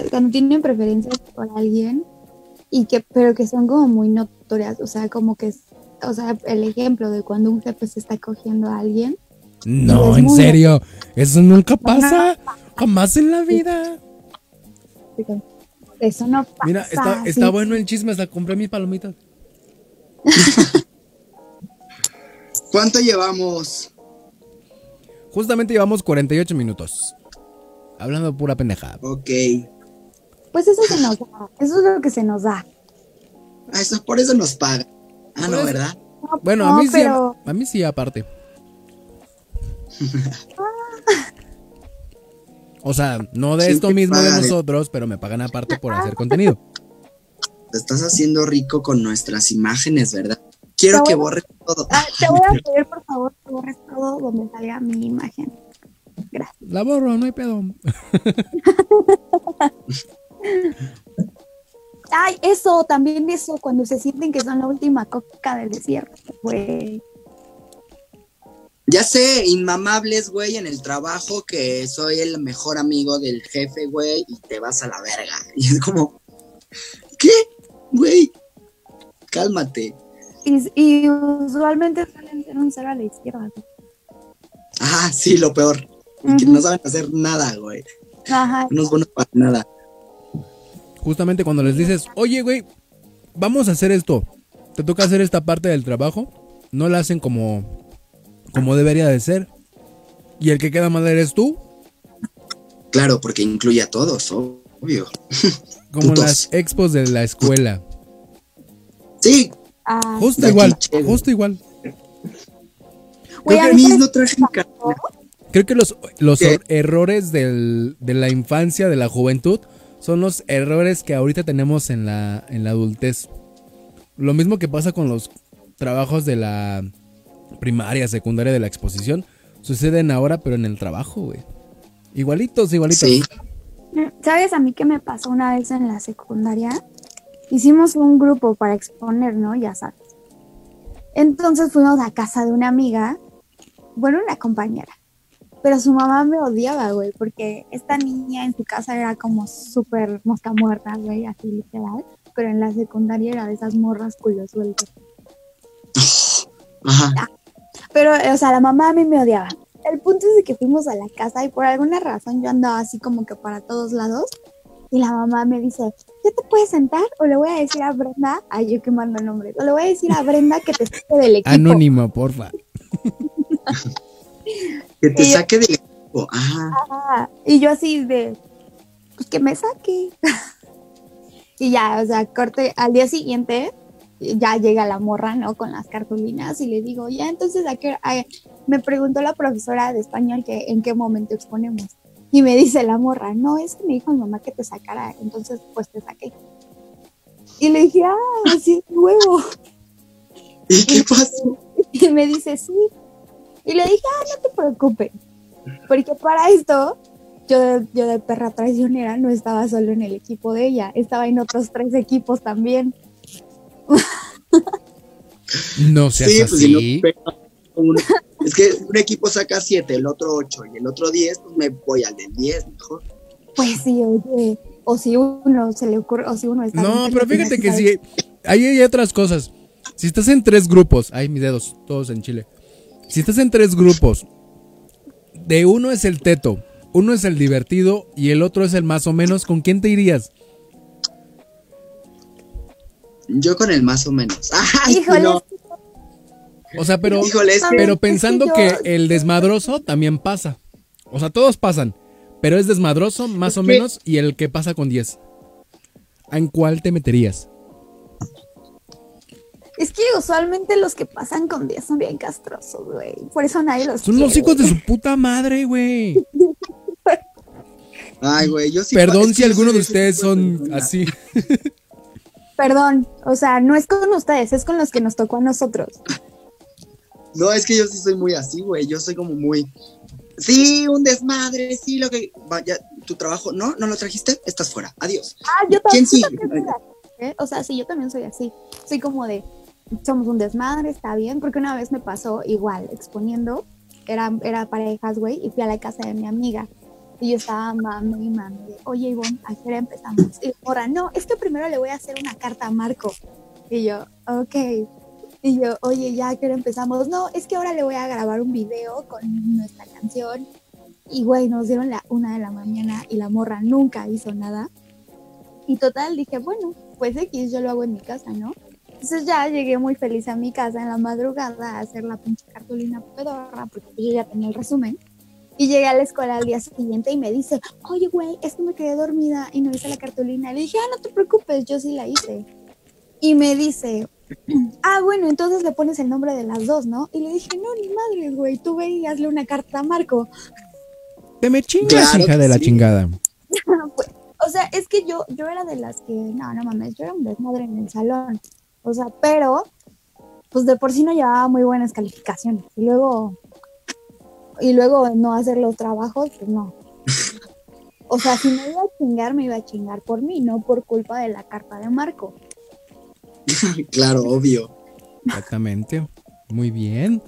cuando tienen preferencia por alguien y que pero que son como muy notorias, o sea, como que es, o sea, el ejemplo de cuando un jefe se está cogiendo a alguien, No, Es en serio. Eso nunca pasa. Jamás en la vida. eso no pasa. Mira, está, sí. está bueno el chisme. Hasta compré mis palomitas. <laughs> ¿Cuánto llevamos? Justamente llevamos 48 minutos. Hablando pura pendejada. Ok. Pues eso se nos da, eso es lo que se nos da. Ah, eso, por eso nos pagan. Ah, no. ¿verdad? No, Bueno, a no, mí sí, pero- a, a mí sí aparte. <laughs> O sea, no de Sí esto mismo de nosotros, pero me pagan aparte por hacer contenido. Te estás haciendo rico con nuestras imágenes, ¿verdad? Quiero que borres todo. Ah, te voy a <laughs> pedir por favor que borres todo donde salga mi imagen. Gracias. La borro, no hay pedo. <laughs> Ay, eso, también eso, cuando se sienten que son la última coca del desierto, güey. Ya sé, inmamables, güey, en el trabajo, que soy el mejor amigo del jefe, güey, y te vas a la verga. <laughs> Y es como, ¿qué? Güey, cálmate. Y, y usualmente suelen ser un cero a la izquierda. Ah, sí, lo peor. Que no saben hacer nada, güey. Ajá. No es bueno para nada. Justamente cuando les dices, oye, güey, vamos a hacer esto. Te toca hacer esta parte del trabajo. No la hacen como, como debería de ser. Y el que queda mal eres tú. Claro, porque incluye a todos, obvio. Como Putos. las expos de la escuela. Sí, Ah, Justo igual, justo igual. creo que no traje. Creo que los, los errores del- de la infancia, de la juventud, son los errores que ahorita tenemos en la, en la adultez. Lo mismo que pasa con los trabajos de la primaria, secundaria, de la exposición, suceden ahora, pero en el trabajo, güey. Igualitos, igualitos. Sí, ¿Sabes a mí qué me pasó una vez en la secundaria? Hicimos un grupo para exponer, ¿no? Ya sabes. Entonces fuimos a casa de una amiga bueno, una compañera. Pero su mamá me odiaba, güey, porque esta niña en su casa era como súper mosca muerta, güey, así literal. Pero en la secundaria era de esas morras culo sueltos. Ajá. Pero, o sea, la mamá a mí me odiaba. El punto es de que fuimos a la casa y por alguna razón yo andaba así como que para todos lados. Y la mamá me dice, ¿ya te puedes sentar? O le voy a decir a Brenda, ay, yo que mando el nombre, o le voy a decir a Brenda que te saque del equipo. Anónimo, porfa. <laughs> Que te Y yo- saque del equipo. Ajá. Ajá. Y yo así de, pues que me saque. <laughs> y ya, o sea, corte, al día siguiente ya llega la morra, ¿no? Con las cartulinas y le digo, ya, entonces, ¿a qué hora? Ay, me preguntó la profesora de español que en qué momento exponemos. Y me dice la morra, no, es que me dijo mi mamá que te sacara, entonces pues te saqué. Y le dije, ah, así es huevo. <laughs> ¿Y qué pasó? <laughs> Y me dice, sí. Y le dije, ah, no te preocupes. Porque para esto, yo de, yo de perra traicionera no estaba solo en el equipo de ella, estaba en otros tres equipos también. No seas Sí, pues si no así. Es que un equipo saca siete, el otro ocho y el otro diez, pues me voy al del diez mejor. Pues sí, oye. O si uno se le ocurre, o si uno está. No, pero fíjate que sí. Ahí hay otras cosas. Si estás en tres grupos, ay, mis dedos, todos en Chile. Si estás en tres grupos, de uno es el teto, uno es el divertido y el otro es el más o menos, ¿con quién te irías? Yo con el más o menos. <laughs> Ay, Híjole, no. O sea, pero, Híjole, es que- pero Es que pensando yo- que el desmadroso también pasa. O sea, todos pasan, pero es desmadroso más Es o que- menos y el que pasa con 10. ¿En cuál te meterías? Es que usualmente los que pasan con 10 son bien castrosos, güey. Por eso nadie los Son los hijos de su puta madre, güey. <laughs> Ay, güey, yo sí. Perdón si algunos de ustedes son así. <laughs> Perdón, o sea, no es con ustedes, es con los que nos tocó a nosotros. No, es que yo sí soy muy así, güey. Yo soy como muy. Sí, un desmadre, sí, lo que. Vaya, tu trabajo. No, no lo trajiste, estás fuera. Adiós. Ah, yo ¿Quién también, sigue? así, ¿eh? O sea, sí, yo también soy así. Soy como de, somos un desmadre, está bien, porque una vez me pasó igual, exponiendo, era, era parejas, güey, y fui a la casa de mi amiga. Y yo estaba mami y mami, de, oye, Ivonne, ¿a qué hora empezamos? Y ahora, no, es que primero le voy a hacer una carta a Marco. Y yo, ok. Y yo, oye, ya, ¿a qué hora empezamos? No, es que ahora le voy a grabar un video con nuestra canción. Y, güey, nos dieron la una de la mañana y la morra nunca hizo nada. Y total, dije, bueno, pues X, yo lo hago en mi casa, ¿no? Entonces ya llegué muy feliz a mi casa en la madrugada a hacer la pinche cartulina pedorra, porque yo ya tenía el resumen. Y llegué a la escuela al día siguiente y me dice, oye, güey, es que me quedé dormida y no hice la cartulina. Le dije, ah, no te preocupes, yo sí la hice. Y me dice, ah, bueno, entonces le pones el nombre de las dos, ¿no? Y le dije, no, ni madre, güey, tú ve y hazle una carta a Marco. Te me chingas, Claro hija de la chingada. <laughs> Pues, o sea, es que yo, yo era de las que, no, no mames, yo era un desmadre en el salón. O sea, pero, pues de por sí no llevaba muy buenas calificaciones. Y luego, y luego no hacer los trabajos, pues no. O sea, si me iba a chingar, me iba a chingar por mí, no por culpa de la carta de Marco. <laughs> Claro, obvio. Exactamente. Muy bien.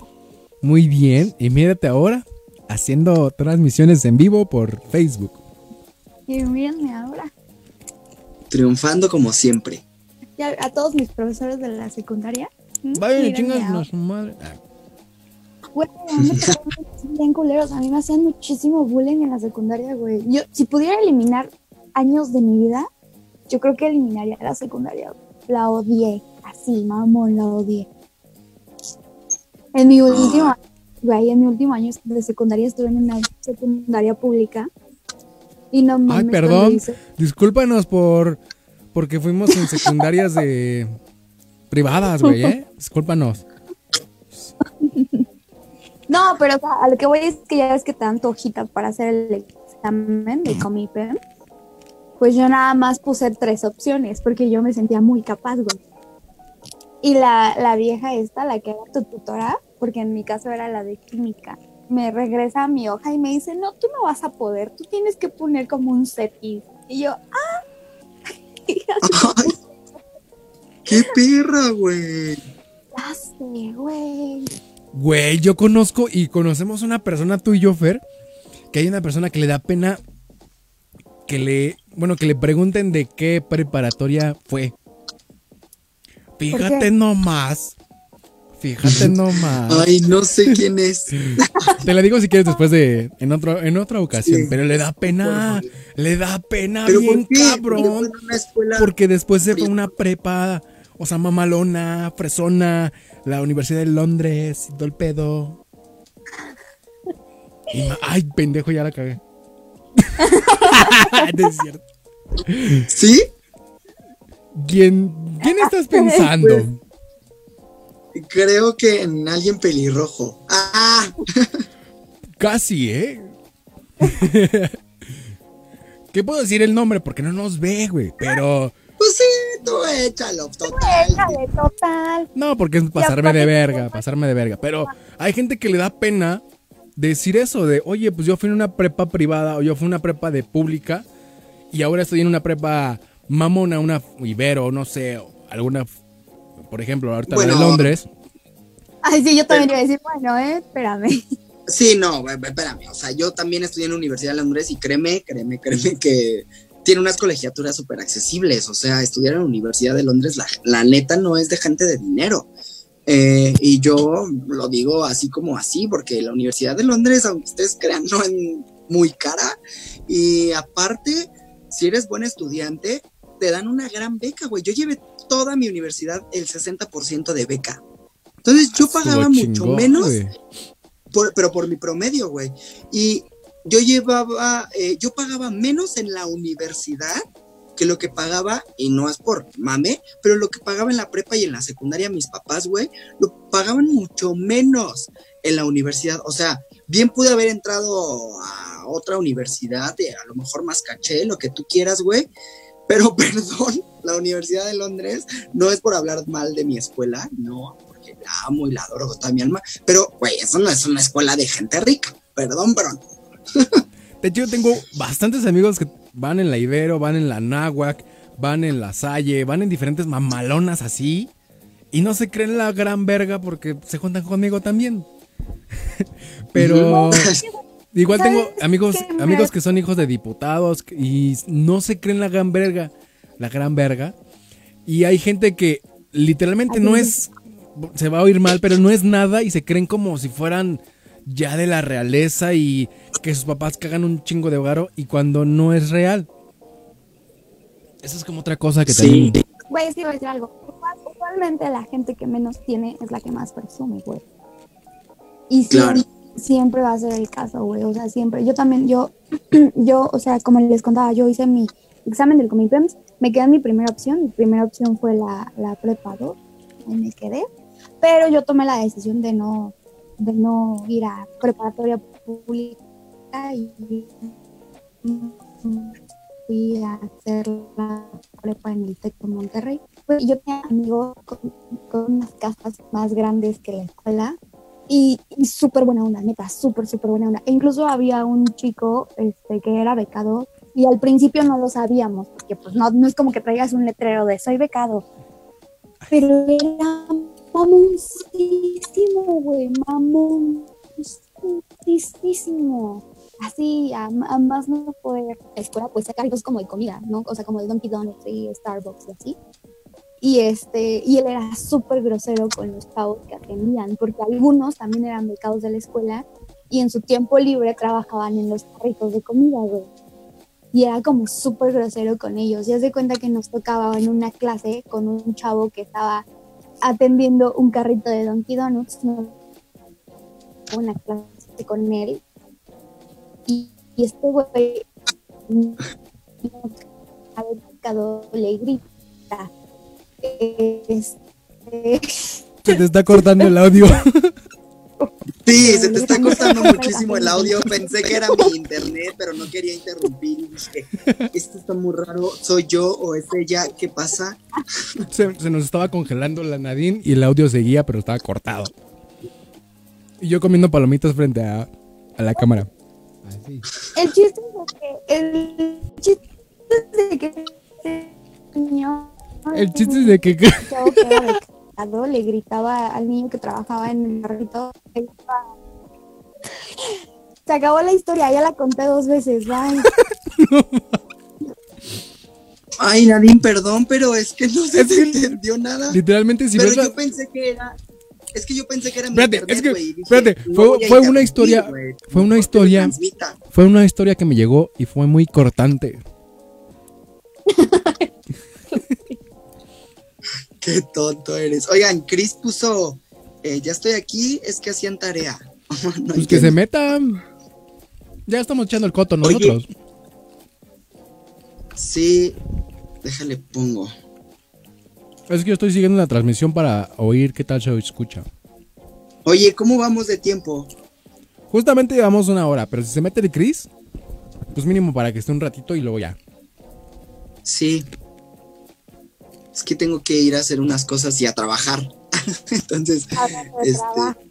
Muy bien. Y mírate ahora haciendo transmisiones en vivo por Facebook. Y mírenme ahora. Triunfando como siempre. A todos mis profesores de la secundaria. ¿m? Vayan y mírenme chingas ahora. a su madre. Ah, Güey, a mí me <laughs> tocaron bien culeros. A mí me hacían muchísimo bullying en la secundaria, güey. Yo, si pudiera eliminar años de mi vida, yo creo que eliminaría la secundaria. güey. La odié. Así, mamón, la odié. En mi último, güey, en mi último año de secundaria estuve en una secundaria pública. Y no mames. Ay, perdón. hice- Discúlpanos por porque fuimos en secundarias de privadas, güey, ¿eh? Discúlpanos. No, pero o sea, a lo que voy es que ya ves que te dan tu hojita para hacer el examen de <clears throat> Comipen. Pues yo nada más puse tres opciones porque yo me sentía muy capaz, güey. Y la, la vieja esta, la que era tu tutora, porque en mi caso era la de química, me regresa a mi hoja y me dice, no, tú no vas a poder, tú tienes que poner como un CETIS. Y yo, ah, <laughs> <laughs> Ay, ¡Qué perra, güey! ya sé, güey. Güey, yo conozco y conocemos una persona, tú y yo, Fer, que hay una persona que le da pena que le, bueno, que le pregunten de qué preparatoria fue. Fíjate nomás. Fíjate <laughs> nomás. Ay, no sé quién es. <laughs> Te la digo si quieres después de en otro en otra ocasión, pero le da pena, le da pena ¿Pero bien por qué? cabrón. Porque después se fue una prepa, o sea, mamalona, fresona, la Universidad de Londres, y todo el pedo. <laughs> Y ma- ay, pendejo, ya la cagué. No es cierto. ¿Sí? ¿Quién, quién estás <laughs> pensando? Creo que en alguien pelirrojo. Ah, Casi, ¿eh? <laughs> ¿Qué puedo decir el nombre? Porque no nos ve, güey. Pero. pues sí, tú échalo, total. Déjale, total. No, porque es pasarme de verga, pasarme de verga. Pero hay gente que le da pena decir eso de, oye, pues yo fui en una prepa privada o yo fui en una prepa de pública y ahora estoy en una prepa mamona, una Ibero, no sé, alguna, por ejemplo, ahorita la Bueno. de Londres. Ay, sí, yo también iba a decir, bueno, eh, espérame. Sí, no, ve- espérame. O sea, yo también estudié en la Universidad de Londres y créeme, créeme, créeme que tiene unas colegiaturas súper accesibles. O sea, estudiar en la Universidad de Londres, la, la neta no es de gente de dinero. Eh, y yo lo digo así como así, porque la Universidad de Londres, aunque ustedes crean, no es muy cara. Y aparte, si eres buen estudiante, te dan una gran beca, güey. Yo llevé toda mi universidad el 60% de beca. Entonces yo pagaba mucho menos por- pero por mi promedio, güey. Y yo llevaba, eh, yo pagaba menos en la universidad que lo que pagaba, y no es por mame, pero lo que pagaba en la prepa y en la secundaria mis papás, güey, lo pagaban mucho menos en la universidad. O sea, bien pude haber entrado a otra universidad, de a lo mejor más caché, lo que tú quieras, güey. Pero <laughs> perdón, la Universidad de Londres no es por hablar mal de mi escuela, no, porque la amo y la adoro con toda mi alma, pero, güey, eso no es una escuela de gente rica. Perdón, pero. <laughs> De hecho, yo tengo bastantes amigos que van en la Ibero, van en la Náhuac, van en la Salle, van en diferentes mamalonas así. Y no se creen la gran verga porque se juntan conmigo también. <laughs> Pero igual tengo ¿Sabes amigos, amigos que son hijos de diputados y no se creen la gran verga. La gran verga. Y hay gente que literalmente no es. Se va a oír mal, pero no es nada y se creen como si fueran ya de la realeza y que sus papás cagan un chingo de varo y cuando no es real. Esa es como otra cosa que Sí. también. Güey, sí, voy a decir algo. Usual- Usualmente la gente que menos tiene es la que más presume, güey. Y Claro. siempre, siempre va a ser el caso, güey. O sea, siempre. Yo también, yo, <clears throat> yo, o sea, como les contaba, yo hice mi examen del Comiprems, me quedé en mi primera opción. Mi primera opción fue la, la prepa 2, ahí me quedé. Pero yo tomé la decisión de no, de no ir a preparatoria pública y fui a hacer la prepa en el TEC de Monterrey. Pues yo tenía amigos con, con unas casas más grandes que la escuela y, y súper buena onda, neta, súper, súper buena onda. E incluso había un chico este, que era becado y al principio no lo sabíamos, porque pues no, no es como que traigas un letrero de soy becado, pero era mamoncísimo, güey, mamoncísimo. Así, a, a más no poder, la escuela pues cosas como de comida, ¿no? O sea, como de Dunkin' Donuts y Starbucks y así. Y este, y él era súper grosero con los chavos que atendían, porque algunos también eran becados de la escuela y en su tiempo libre trabajaban en los carritos de comida, güey. Y era como súper grosero con ellos. Y haz de cuenta que nos tocaba en una clase con un chavo que estaba atendiendo un carrito de Dunkin' Donuts, una clase con él. Y, este güey <laughs> le grita. Este, Se te está cortando el audio. <laughs> Sí, se te está cortando muchísimo el audio. Pensé que era mi internet, pero no quería interrumpir. Y dije, esto está muy raro. ¿Soy yo o es ella? ¿Qué pasa? Se, se nos estaba congelando la Nadine y el audio seguía, pero estaba cortado. Y yo comiendo palomitas frente a, a la cámara. Así. el chiste es de que el chiste es de que este niño El chiste es de que. <laughs> le gritaba al niño que trabajaba en el carrito. Se acabó la historia, ya la conté dos veces, bye. <laughs> Ay, Nadine, perdón, pero es que no se Es te que- entendió nada. Literalmente, si pero ves la- yo pensé que era. Es que yo pensé que era mi Espérate, internet, es que- güey, y dije, espérate, no fue- fue una historia- fue una historia-. Fue una historia que me llegó y fue muy cortante. <laughs> <laughs> Qué tonto eres. Oigan, Chris puso. eh, ya estoy aquí, es que hacían tarea. <laughs> No Pues que se metan. Ya estamos echando el coto Oye. nosotros. Sí, déjale pongo. Es que yo estoy siguiendo la transmisión para oír qué tal se escucha. Oye, ¿cómo vamos de tiempo? Justamente llevamos una hora, pero si se mete el Chris, pues mínimo para que esté un ratito y luego ya. Sí. Es que tengo que ir a hacer unas cosas y a trabajar. <laughs> Entonces, Este,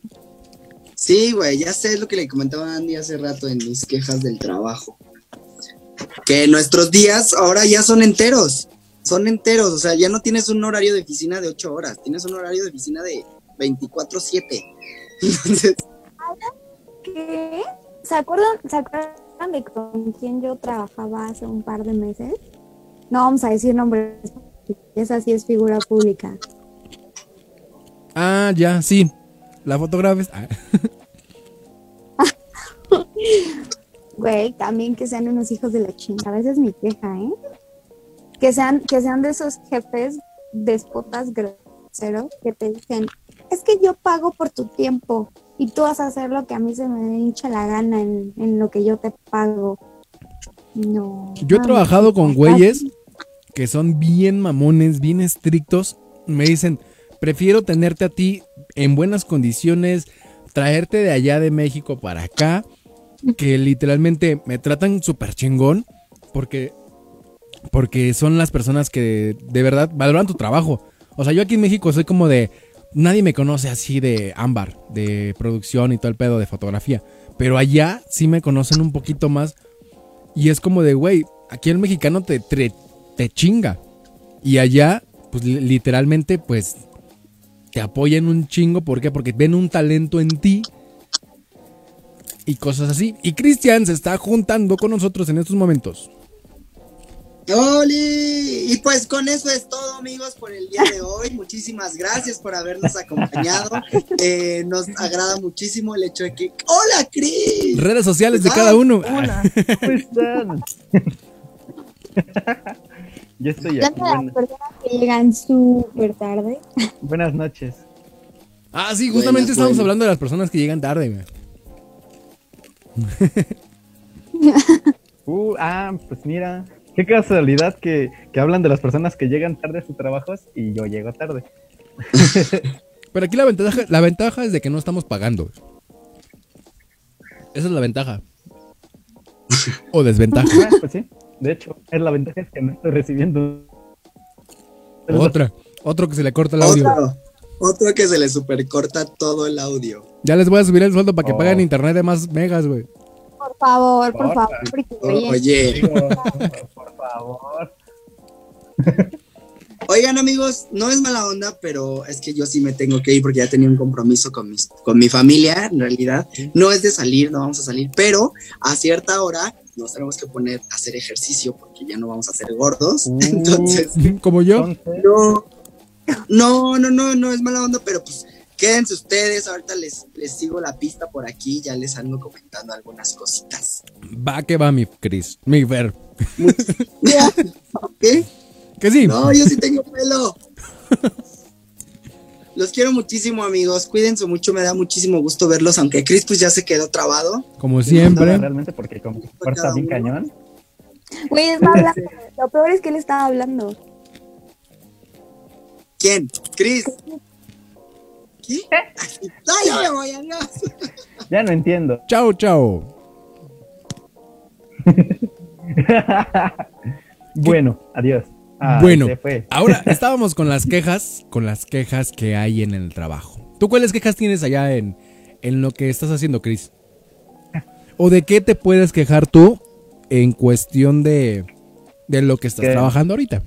sí, güey, ya sé lo que le comentaba Andy hace rato en mis quejas del trabajo. Que nuestros días ahora ya son enteros. Son enteros, o sea, ya no tienes un horario de oficina de 8 horas, tienes un horario de oficina de 24/7. <laughs> Entonces, ¿Qué? ¿Se acuerdan, ¿Se acuerdan de con quién yo trabajaba hace un par de meses? No vamos a decir nombres, esa sí es figura pública. Ah, ya, sí. La fotógrafa. Ah. <laughs> Güey, también que sean unos hijos de la chingada, esa es mi queja, ¿eh? Que sean, que sean de esos jefes despotas groseros que te dicen, es que yo pago por tu tiempo y tú vas a hacer lo que a mí se me hincha la gana en, en lo que yo te pago. No. Yo he trabajado con güeyes que son bien mamones, bien estrictos. Me dicen, prefiero tenerte a ti en buenas condiciones, traerte de allá de México para acá, que literalmente me tratan súper chingón, porque, porque son las personas que de verdad valoran tu trabajo. O sea, yo aquí en México soy como de, nadie me conoce así de ámbar, de producción y todo el pedo de fotografía. Pero allá sí me conocen un poquito más. Y es como de, güey, aquí el mexicano te, te, te chinga. Y allá, pues li- literalmente, pues te apoyan un chingo. ¿Por qué? Porque ven un talento en ti. Y cosas así. Y Cristian se está juntando con nosotros en estos momentos. ¡Oli! Y pues con eso es todo, amigos, por el día de hoy. Muchísimas gracias por habernos acompañado. <laughs> Eh, nos agrada muchísimo el hecho de que. ¡Hola, Cris! Redes sociales de Ah, cada uno. Hola, ¿cómo están? <laughs> Yo estoy aquí. Hablando de las Buenas, personas que llegan súper tarde. buenas noches. Ah, sí, justamente Buenas, estamos buenas. hablando de las personas que llegan tarde. güey. <laughs> Uh, ah, pues mira, qué casualidad que, que hablan de las personas que llegan tarde a sus trabajos y yo llego tarde. <laughs> Pero aquí la ventaja, la ventaja es de que no estamos pagando. Esa es la ventaja. <laughs> O desventaja. Ah, pues sí, de hecho, es la ventaja es que no estoy recibiendo. Otra. Otro que se le corta el audio. Otro, otro que se le supercorta todo el audio. Ya les voy a subir el sueldo para que Oh. paguen internet de más megas, güey. Por favor, por Porfa. favor. Porque, oye, <laughs> por favor. oigan, amigos, no es mala onda, pero es que yo sí me tengo que ir porque ya tenía un compromiso con, mis, con mi familia, en realidad. No es de salir, no vamos a salir, pero a cierta hora nos tenemos que poner a hacer ejercicio porque ya no vamos a ser gordos. Uh. <laughs> Entonces, Como yo. No, no, no, no, no es mala onda, pero pues quédense ustedes. Ahorita les, les sigo la pista por aquí, ya les ando comentando algunas cositas. Va que va mi Chris. Mi Fer. <laughs> <laughs> ¿Qué? Que sí. No, yo sí tengo pelo. Los quiero muchísimo, amigos. Cuídense mucho, me da muchísimo gusto verlos, aunque Chris pues ya se quedó trabado. Como no, siempre. realmente porque como que corta bien cañón. güey, está hablando. <laughs> Lo peor es que él estaba hablando. ¿Quién? Chris. ¿Qué? No, ya me voy, adiós. <laughs> Ya no entiendo. Chao, chao. <laughs> bueno, adiós. Ah, bueno, <laughs> ahora estábamos con las quejas, con las quejas que hay en el trabajo. ¿Tú cuáles quejas tienes allá en, en lo que estás haciendo, Chris? ¿O de qué te puedes quejar tú en cuestión de, de lo que estás ¿Qué? trabajando ahorita?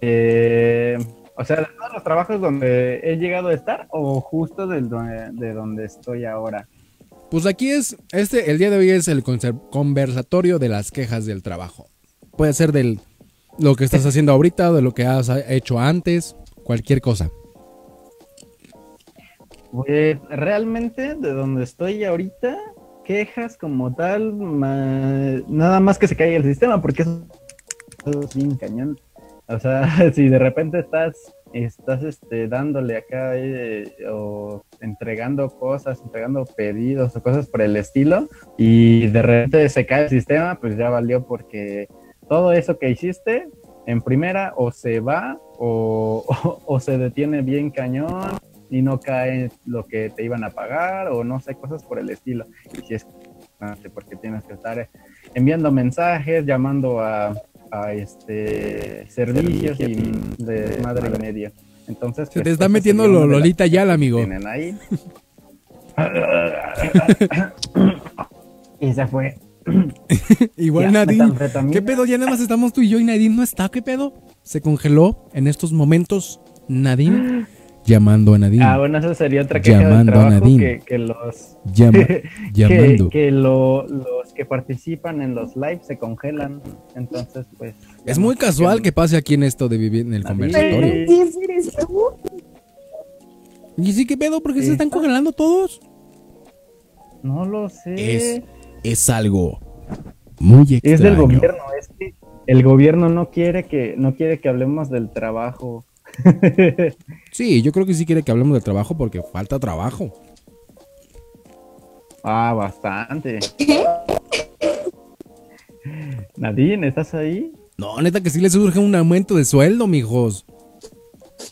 Eh, O sea, de todos los trabajos donde he llegado a estar o justo del donde- de donde estoy ahora. Pues aquí es, este, el día de hoy es el conversatorio de las quejas del trabajo. Puede ser del lo que estás haciendo ahorita, de lo que has hecho antes, cualquier cosa. Pues realmente de donde estoy ahorita, quejas como tal, ma- nada más que se caiga el sistema, porque eso es bien cañón. O sea, <laughs> si de repente estás, estás este, dándole acá eh, o entregando cosas, entregando pedidos o cosas por el estilo, y de repente se cae el sistema, pues ya valió porque todo eso que hiciste en primera o se va o, o- <laughs> o se detiene bien cañón y no cae lo que te iban a pagar o no sé, cosas por el estilo. Y si es porque tienes que estar enviando mensajes, llamando a, a, este servicios y de madre y medio. Entonces, Se te está esa metiendo lo Lolita ya, amigo. tienen ahí. <laughs> <coughs> y se fue. Igual Ya, Nadine. ¿Qué pedo? Ya nada más estamos tú y yo y Nadine no está. ¿Qué pedo? Se congeló en estos momentos Nadine <gasps> llamando a Nadine. Ah, bueno, esa sería otra queja Llamando a trabajo Nadine. que, que los Llama- <laughs> llamando. que lo- los que participan en los lives se congelan. Entonces, pues. Es muy casual que pase aquí en esto de vivir en el Nadine. conversatorio. ¿Y sí qué pedo? ¿Por qué se están congelando todos? No lo sé. Es, es algo muy extraño. Es del gobierno, es que el gobierno no quiere que no quiere que hablemos del trabajo. <laughs> Sí, yo creo que sí quiere que hablemos del trabajo porque falta trabajo. ah, bastante. Nadine, ¿estás ahí? No, neta que sí les surge un aumento de sueldo, mijos.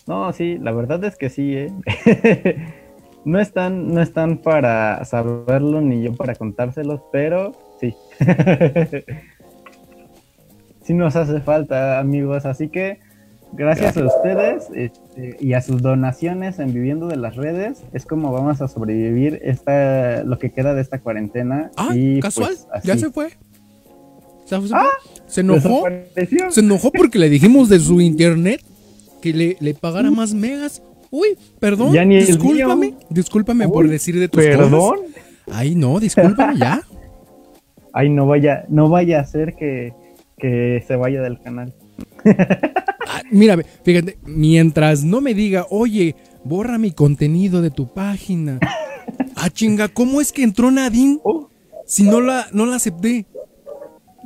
No, sí, la verdad es que sí, ¿eh? <laughs> no están, no están para saberlo ni yo para contárselos, pero sí. <laughs> sí nos hace falta, amigos, así que gracias a ustedes este, y a sus donaciones en Viviendo de las Redes es como vamos a sobrevivir esta, lo que queda de esta cuarentena. Ah, y, casual, pues, ya se fue. Se, fue. se enojó. Se enojó porque le dijimos de su internet que le, le pagara más megas. Uy, perdón, Ya ni el discúlpame, discúlpame por decir de tus Perdón. cosas. Ay, no, discúlpame ya. <laughs> Ay, no vaya, no vaya a ser que, que se vaya del canal. <laughs> Ah, mira, fíjate, mientras no me diga, oye, borra mi contenido de tu página. Ah, chinga, ¿cómo es que entró Nadine Oh. si no la, no la acepté?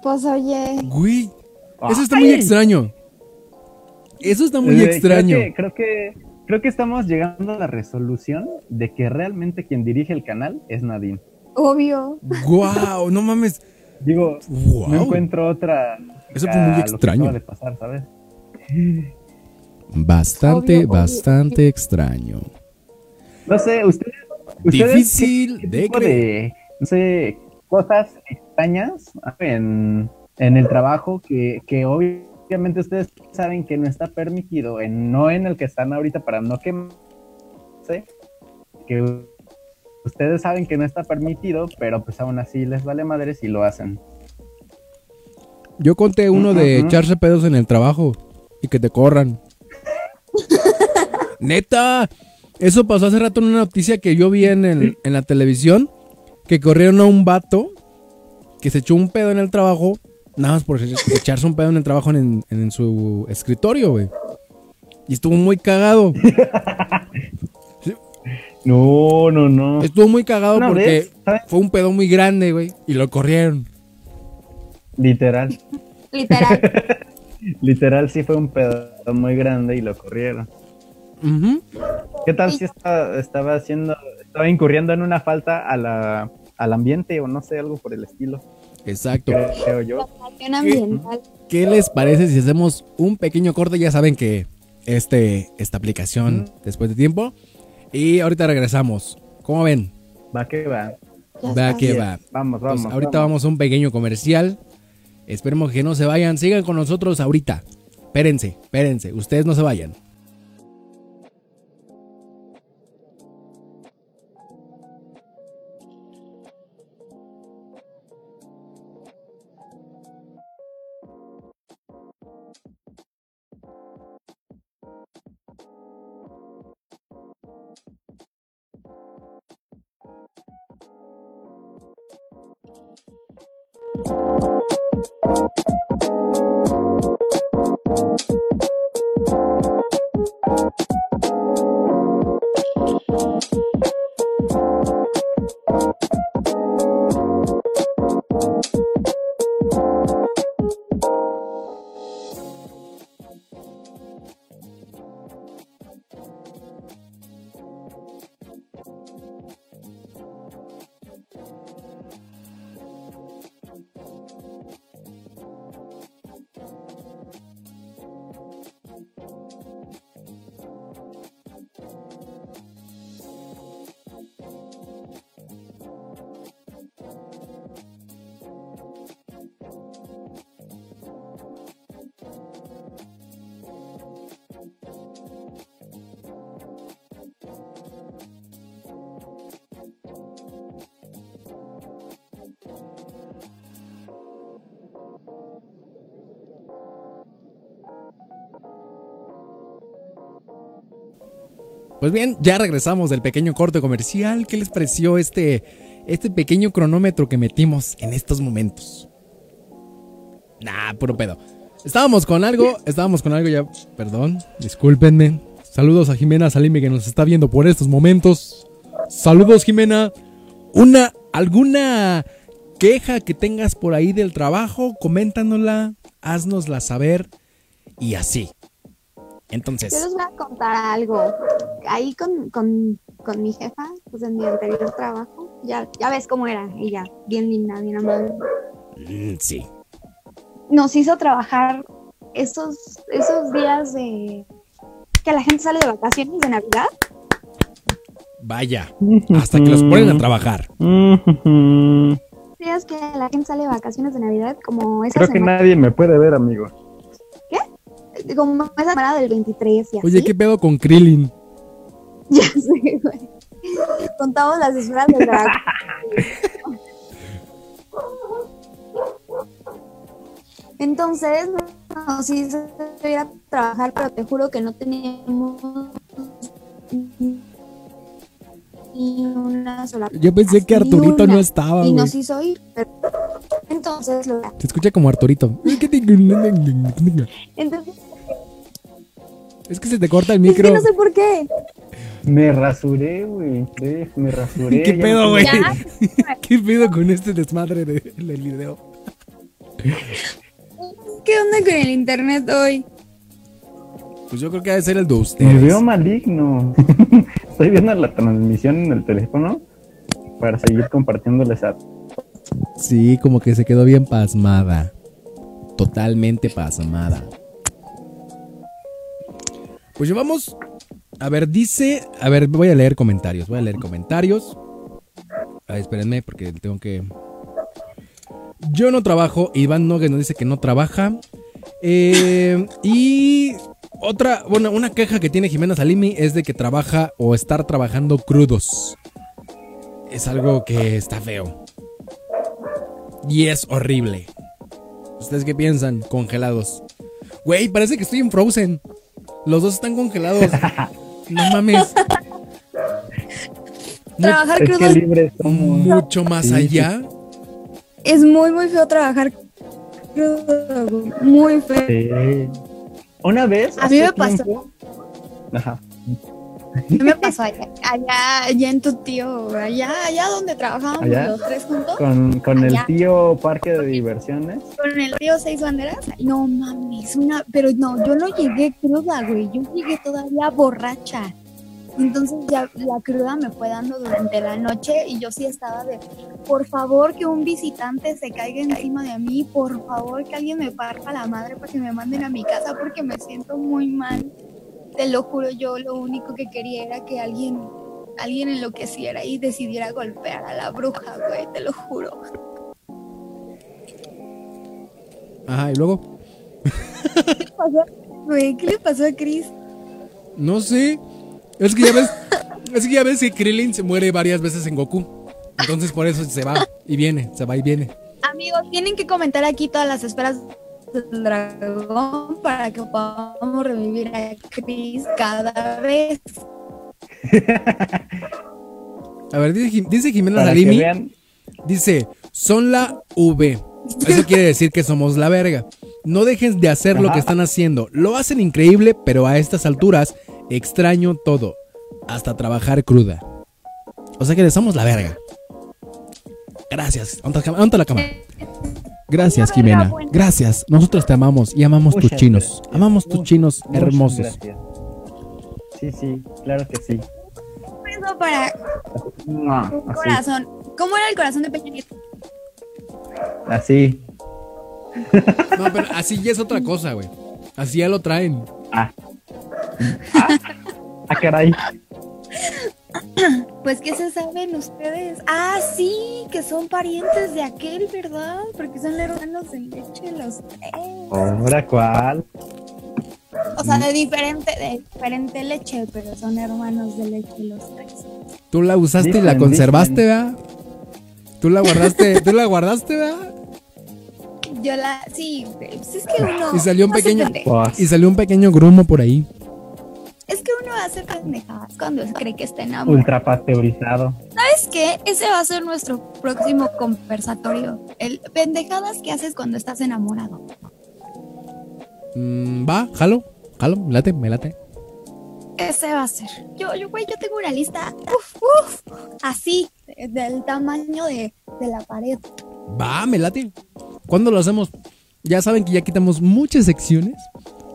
Pues oye, Güey, eso está muy Ay. extraño. Eso está muy Eh, extraño. Creo que, creo que creo que estamos llegando a la resolución de que realmente quien dirige el canal es Nadine. obvio. Guau, no mames. Digo, Wow. no encuentro otra. Eso fue muy extraño. de pasar, ¿sabes? Bastante, Obvio, obvio. bastante extraño. No sé, ustedes. ustedes Difícil qué de tipo creer. no sé, cosas extrañas en, en el trabajo que, que obviamente ustedes saben que no está permitido, en, no en el que están ahorita para no quemarse, que ustedes saben que no está permitido, pero pues aún así les vale madres y lo hacen. Yo conté uno de echarse pedos en el trabajo y que te corran. <laughs> Neta, eso pasó hace rato en una noticia que yo vi en, el- en la televisión, que corrieron a un vato que se echó un pedo en el trabajo, nada más por echarse un pedo en el trabajo en, en su escritorio, güey. Y estuvo muy cagado. <laughs> No, no, no. Estuvo muy cagado Una porque fue un pedo muy grande, güey. Y lo corrieron. Literal. Literal. <laughs> Literal sí fue un pedo muy grande y lo corrieron. ¿Qué tal si estaba, estaba haciendo, estaba incurriendo en una falta a la, al ambiente o no sé, algo por el estilo? Exacto. Creo yo. ¿Qué les parece si hacemos un pequeño corte? Ya saben que este, esta aplicación después de tiempo. Y ahorita regresamos. ¿Cómo ven? Va que va. Va que va. Vamos, Pues vamos. ahorita vamos a un pequeño comercial. Esperemos que no se vayan. Sigan con nosotros ahorita. Espérense, espérense. Ustedes no se vayan. Thank you. Pues bien, ya regresamos del pequeño corte comercial. ¿Qué les pareció este, este pequeño cronómetro que metimos en estos momentos? Nah, puro pedo. Estábamos con algo, estábamos con algo ya. Perdón, discúlpenme. Saludos a Jimena Salime que nos está viendo por estos momentos. Saludos, Jimena. Una, alguna queja que tengas por ahí del trabajo, coméntanosla, haznosla saber y así. Entonces. Yo les voy a contar algo. Ahí con, con, con mi jefa, pues en mi anterior trabajo, ya, ya ves cómo era ella, bien linda, bien amable. mm, sí. Nos hizo trabajar esos, esos días de que la gente sale de vacaciones de Navidad. Vaya, hasta que los ponen a trabajar. Días que la gente sale de vacaciones de Navidad, como esa Creo que nadie me puede ver, amigo. como esa semana del 23 y así. Oye, ¿qué pedo con Krillin? <laughs> Ya sé, güey. Contamos las esferas del dragón. Entonces, nos hizo ir a trabajar, pero te juro que no teníamos ni una sola. Yo pensé que Arturito una. no estaba, Y güey. nos hizo ir. pero- Entonces, lo... Se escucha como Arturito. <laughs> Entonces, Es que se te corta el es que micro. no sé por qué. Me rasuré, güey. Me rasuré. <laughs> ¿Qué pedo, güey? <laughs> ¿Qué pedo con este desmadre de- del video? ¿Qué onda con el internet hoy? Pues yo creo que debe ser el de Me ustedes. veo maligno. <laughs> Estoy viendo la transmisión en el teléfono para seguir compartiéndoles a Sí, como que se quedó bien pasmada. Totalmente pasmada. Pues llevamos. A ver, dice. A ver, voy a leer comentarios. Voy a leer comentarios. Ay, espérenme, porque tengo que. Yo no trabajo. Iván Nogues nos dice que no trabaja. Eh, y otra, bueno, una queja que tiene Jimena Salimi es de que trabaja o estar trabajando crudos. Es algo que está feo. Y es horrible. ¿Ustedes qué piensan? Congelados. Güey, parece que estoy en Frozen. Los dos están congelados. <laughs> No mames. <laughs> Trabajar Es crudo que libres somos. mucho más Sí, allá. es muy, muy feo trabajar crudo. Muy feo. Sí. Una vez. A mí me pasó. Ajá. ¿Qué me pasó allá? <laughs> Allá, allá en tu tío, allá, allá donde trabajábamos ¿Allá? los tres juntos, Con, con el tío parque de diversiones. con el tío Seis Banderas. No mames, una, pero no, yo no llegué cruda, güey, yo llegué todavía borracha. Entonces ya la cruda me fue dando durante la noche y yo sí estaba de, por favor que un visitante se caiga encima de mí, por favor que alguien me parta la madre para que me manden a mi casa porque me siento muy mal. Te lo juro, yo lo único que quería era que alguien, alguien enloqueciera y decidiera golpear a la bruja, güey, te lo juro. Ajá, y luego. ¿Qué le pasó, güey? ¿Qué le pasó a Chris? No sé. Es que ya ves. Es que ya ves que Krillin se muere varias veces en Goku. Entonces por eso se va y viene, se va y viene. Amigos, tienen que comentar aquí todas las esperas del dragón para que podamos revivir a Chris cada vez. <laughs> A ver, dice, Jim- dice Jimena vean. Dice, son la V. Eso quiere decir que somos la verga. No dejen de hacer lo que están haciendo. Lo hacen increíble, pero a estas alturas extraño todo. Hasta trabajar cruda. O sea que somos la verga. Gracias. ¿Dónde está la cama? Gracias, Jimena. Gracias. Nosotros te amamos y amamos tus chinos. gracias. Amamos tus Muchas- chinos hermosos. gracias. Sí, sí, claro que sí. Eso para un Así, corazón. ¿Cómo era el corazón de Peña Nieto? así. No, pero así ya es otra cosa, güey. Así ya lo traen. Ah. Ah, ah, caray. <clears throat> Pues, ¿qué se saben ustedes? Ah, sí, que son parientes de aquel, ¿verdad? Porque son hermanos de leche los tres. ¿Ahora cuál? O sea, de diferente, de diferente leche, pero son hermanos de leche los tres. Tú la usaste y la conservaste, dicen. ¿verdad? Tú la guardaste, tú la guardaste, ¿verdad? Yo la, sí, pues es que uno. Y salió un pequeño- Pues, Y salió un pequeño grumo por ahí. Es que uno hace pendejadas cuando cree que está enamorado. ultra pasteurizado. ¿Sabes qué? Ese va a ser nuestro próximo conversatorio. El pendejadas que haces cuando estás enamorado. Mm, va, jalo, jalo, me late, me late. Ese va a ser. Yo, yo, güey, yo tengo una lista. Uf, uf. Así, de- del tamaño de, de la pared. Va, me late. ¿Cuándo lo hacemos? Ya saben que ya quitamos muchas secciones.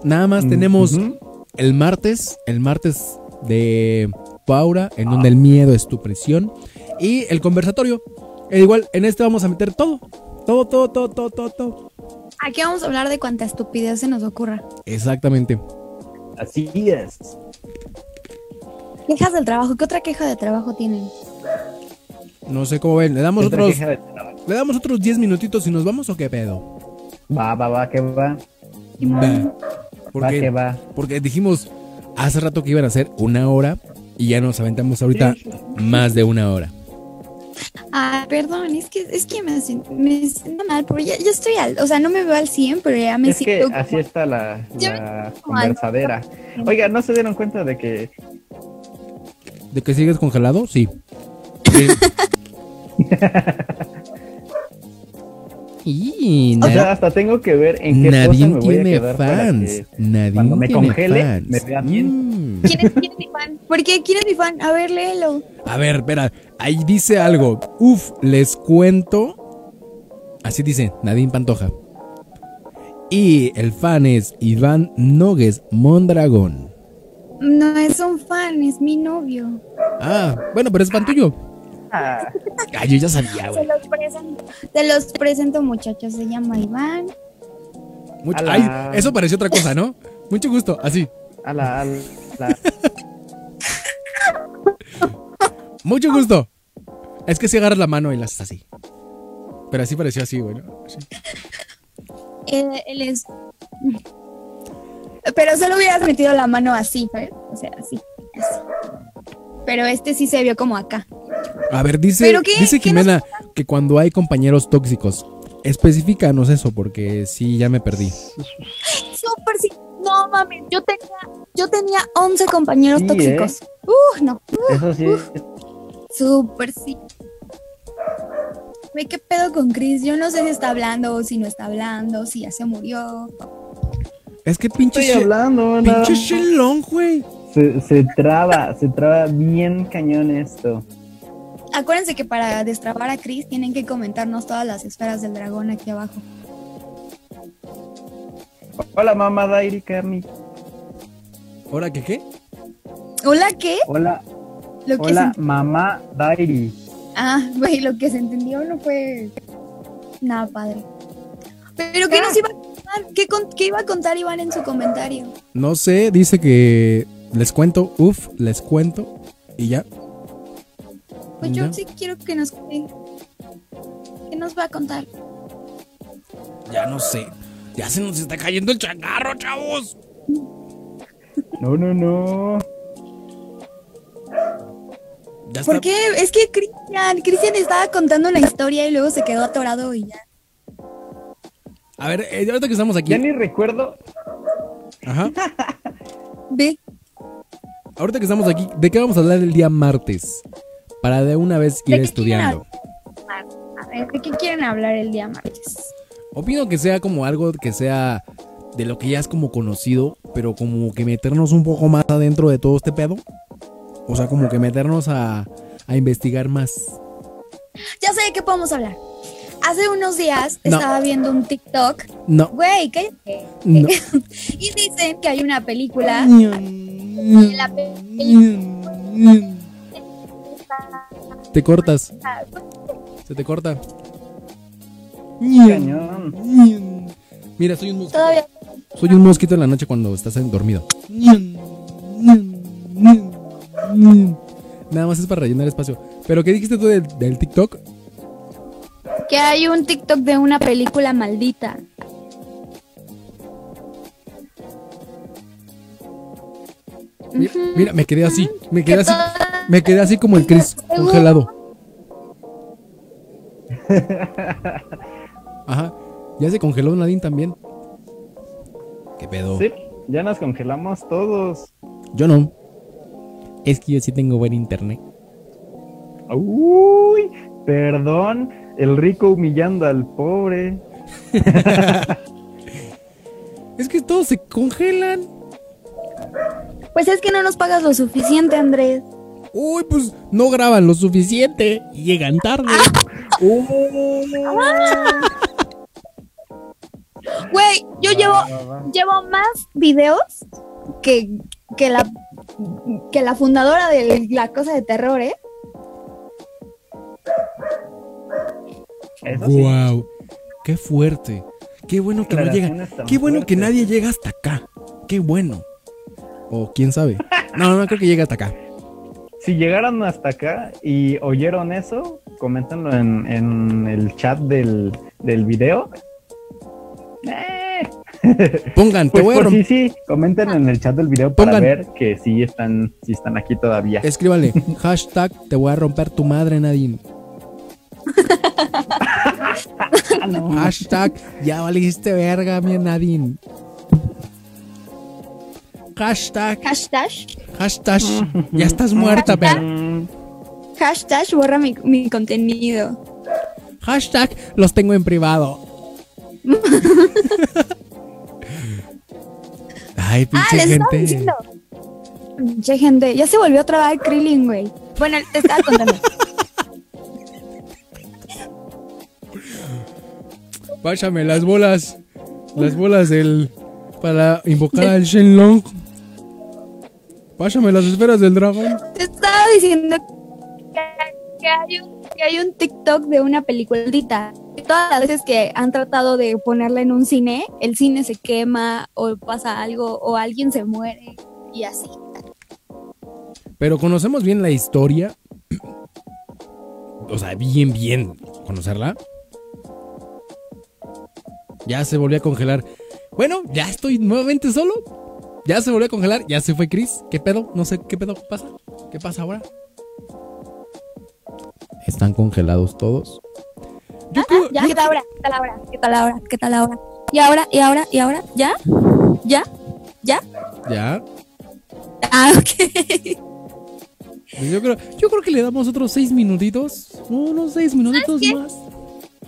Nada más tenemos Ujú. El martes, el martes de Paura, en donde el miedo es tu presión. Y el conversatorio. E igual, en este vamos a meter todo. Todo, todo, todo, todo, todo, todo. Aquí vamos a hablar de cuánta estupidez se nos ocurra. Exactamente. Así es. Quejas del trabajo. ¿Qué otra queja de trabajo tienen? No sé cómo ven. ¿Le damos otros. ¿le damos otros 10 minutitos y nos vamos o qué pedo? Va, va, va, que va. Va. Va que Porque, va. porque dijimos hace rato que iban a ser una hora y ya nos aventamos ahorita más de una hora. Ah, perdón, es que, es que me, siento, me siento mal, porque ya, ya estoy al, o sea, no me veo al 100, pero ya me Es que siento así está la, conversadera. Oiga, ¿no se dieron cuenta de que ¿De que sigues congelado? Sí. <laughs> Sí. <laughs> y O sea, hasta tengo que ver en qué cosa nadie me voy a tiene quedar para fans. que Nadie cuando me tiene congele, fans. me vea bien. Mm. ¿Quién es, quién es mi fan? ¿Por qué? ¿Quién es mi fan? A ver, léelo. A ver, espera, ahí dice algo. Uf, les cuento. Así dice Nadine Pantoja. Y el fan es Iván Nogues Mondragón. No es un fan, es mi novio. Ah, bueno, pero es fan tuyo. Ah, <laughs> Ay, yo ya sabía, Se güey. los presento, se los presento muchachos, se llama Iván. Mucho-. Ay, eso pareció otra cosa, ¿no? Mucho gusto, así. a la, a la- Mucho gusto. Es que si agarras la mano y la haces así. Pero así pareció así, güey. ¿no? Así. Él, él es... Pero solo hubieras metido la mano así, ¿sabes? O sea, así, así. Pero este sí se vio como acá. A ver, dice, dice ¿Qué Jimena que cuando hay compañeros tóxicos, especifícanos eso, porque sí, ya me perdí. Súper sí. No mames, yo tenía, yo tenía 11 compañeros Sí, tóxicos. Uh, no. Eso sí. Súper sí. Ve qué pedo con Chris. Yo no sé si está hablando o si no está hablando, si ya se murió. Es que pinche, Estoy hablando, pinche. Shenlong, güey. Se, se traba, se traba bien cañón esto. Acuérdense que para destrabar a Chris tienen que comentarnos todas las esferas del dragón aquí abajo. Hola, mamá Dairi Carney. ¿Ahora qué qué? ¿Hola qué? Hola, Lo que hola, se... mamá Dairi. Ah, <laughs> güey, lo que se entendió no fue nada padre. ¿Pero qué nos iba a contar? ¿Qué, con- qué iba a contar Iván en su comentario? No sé, dice que les cuento, uf, les cuento y ya. Pues yo Ya. sí quiero que nos cuente. ¿Qué nos va a contar? Ya no sé. Ya se nos está cayendo el changarro, chavos. No, no, no. Ya está. ¿Por qué? Es que Cristian, Cristian estaba contando una historia y luego se quedó atorado y ya. A ver, eh, ahorita que estamos aquí. Ya ni recuerdo. Ajá. Ve, Ahorita que estamos aquí, ¿de qué vamos a hablar el día martes? Para de una vez ¿De ir qué estudiando. A ver, ¿de qué quieren hablar el día martes? Opino que sea como algo que sea de lo que ya es como conocido, pero como que meternos un poco más adentro de todo este pedo. O sea, como que meternos a, a investigar más. Ya sé de qué podemos hablar. Hace unos días No. estaba viendo un TikTok. No. Güey, cállate. No. <laughs> Y dicen que hay una película. La Te cortas, se te corta. Cañón. Mira, soy un mosquito. Todavía. Soy un mosquito en la noche cuando estás dormido. Nada más es para rellenar espacio. Pero ¿qué dijiste tú del, del TikTok? Que hay un TikTok de una película maldita. Mira, mira, me quedé así, me quedé Que así, me quedé así como el Chris, congelado. <laughs> Ajá, ya se congeló Nadine también. ¿Qué pedo? Sí, ya nos congelamos todos. Yo no. Es que yo sí tengo buen internet. Uy, perdón, el rico humillando al pobre. <laughs> Es que todos se congelan. Pues es que no nos pagas lo suficiente, Andrés. Uy, pues no graban lo suficiente y llegan tarde. <laughs> <laughs> Güey, yo llevo, llevo más videos que, que la que la fundadora de la cosa de terror, ¿eh? Eso sí. Wow, qué fuerte. Qué bueno que no llega. Qué bueno que nadie llega hasta acá. Qué bueno. O quién sabe. No, no creo que llegue hasta acá. Si llegaron hasta acá y oyeron eso, coméntenlo en, en el chat del, del video. Eh, <laughs> Pongan, te pues voy a por romper. sí, sí, comenten en el chat del video para Pongan. ver que sí están, sí están aquí todavía. Escríbale, <laughs> hashtag te voy a romper tu madre, Nadine. <laughs> Ah, no. Hashtag ya valiste verga, mi Nadine. Hashtag, Hashtag, hashtag, <laughs> ya estás muerta, perra. Mm, hashtag borra mi, mi contenido. Hashtag los tengo en privado. <laughs> Ay, Ah, pinche gente. diciendo. Pinche gente, ya se volvió a trabar Krillin, güey. Bueno, te estaba <laughs> contando. Pásame las bolas. Las bolas del. Para invocar al <laughs> Shenlong. Pásame las esferas del dragón. Te estaba diciendo que, que hay un, que hay un TikTok de una peliculita. Todas las veces que han tratado de ponerla en un cine, el cine se quema o pasa algo o alguien se muere y así. Pero conocemos bien la historia. O sea, bien, bien conocerla. Ya se volvió a congelar. Bueno, ya estoy nuevamente solo. Ya se volvió a congelar. Ya se fue Chris. ¿Qué pedo? No sé qué pedo pasa. ¿Qué pasa ahora? Están congelados todos. Yo creo- Ya, yo- ¿qué tal ahora? ¿Qué tal ahora? ¿Qué tal ahora? ¿Qué tal ahora? ¿Y ahora? ¿Y ahora? ¿Y ahora? ¿Ya? ¿Ya? ¿Ya? Ya. Ah, ok. Pues yo creo, yo creo que le damos otros seis minutitos. Unos seis minutitos más.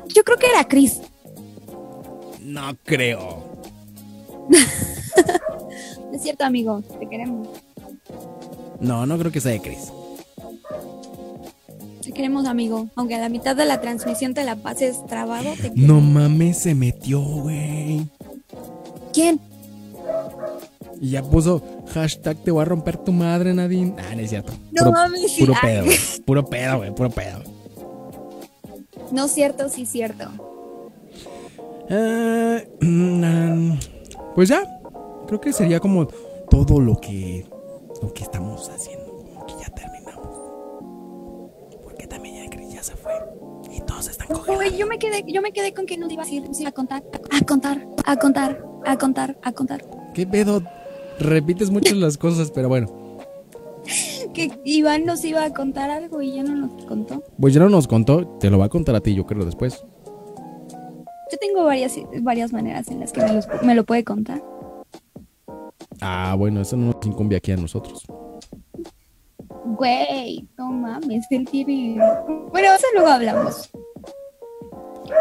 Yo creo que era Chris. No creo. <laughs> Es cierto, amigo. Te queremos. No, no creo que sea de Chris. Te queremos, amigo. Aunque a la mitad de la transmisión te la pases trabado. Te No mames, se metió, güey. ¿Quién? Y ya puso hashtag te voy a romper tu madre, Nadine. Ah, no es cierto. No puro, mames. Puro pedo, güey. Puro pedo, güey. Puro pedo. No es cierto, sí es cierto. Mm, pues ya. Creo que sería como todo lo que, lo que estamos haciendo. Como que ya terminamos. Porque también ya Chris ya se fue. Y todos están cogiendo. Uy, yo me quedé, yo me quedé con que nos iba a iba a contar, a contar, a contar, a contar, a contar. ¿Qué pedo? Repites mucho las cosas, pero bueno. <laughs> Que Iván nos iba a contar algo y ya no nos contó. Pues ya no nos contó. Te lo va a contar a ti, yo creo, después. Yo tengo varias, varias maneras en las que me, los- me lo puede contar. Ah, bueno, eso no nos incumbe aquí a nosotros. Güey, no mames, él tiene... Bueno, eso luego hablamos.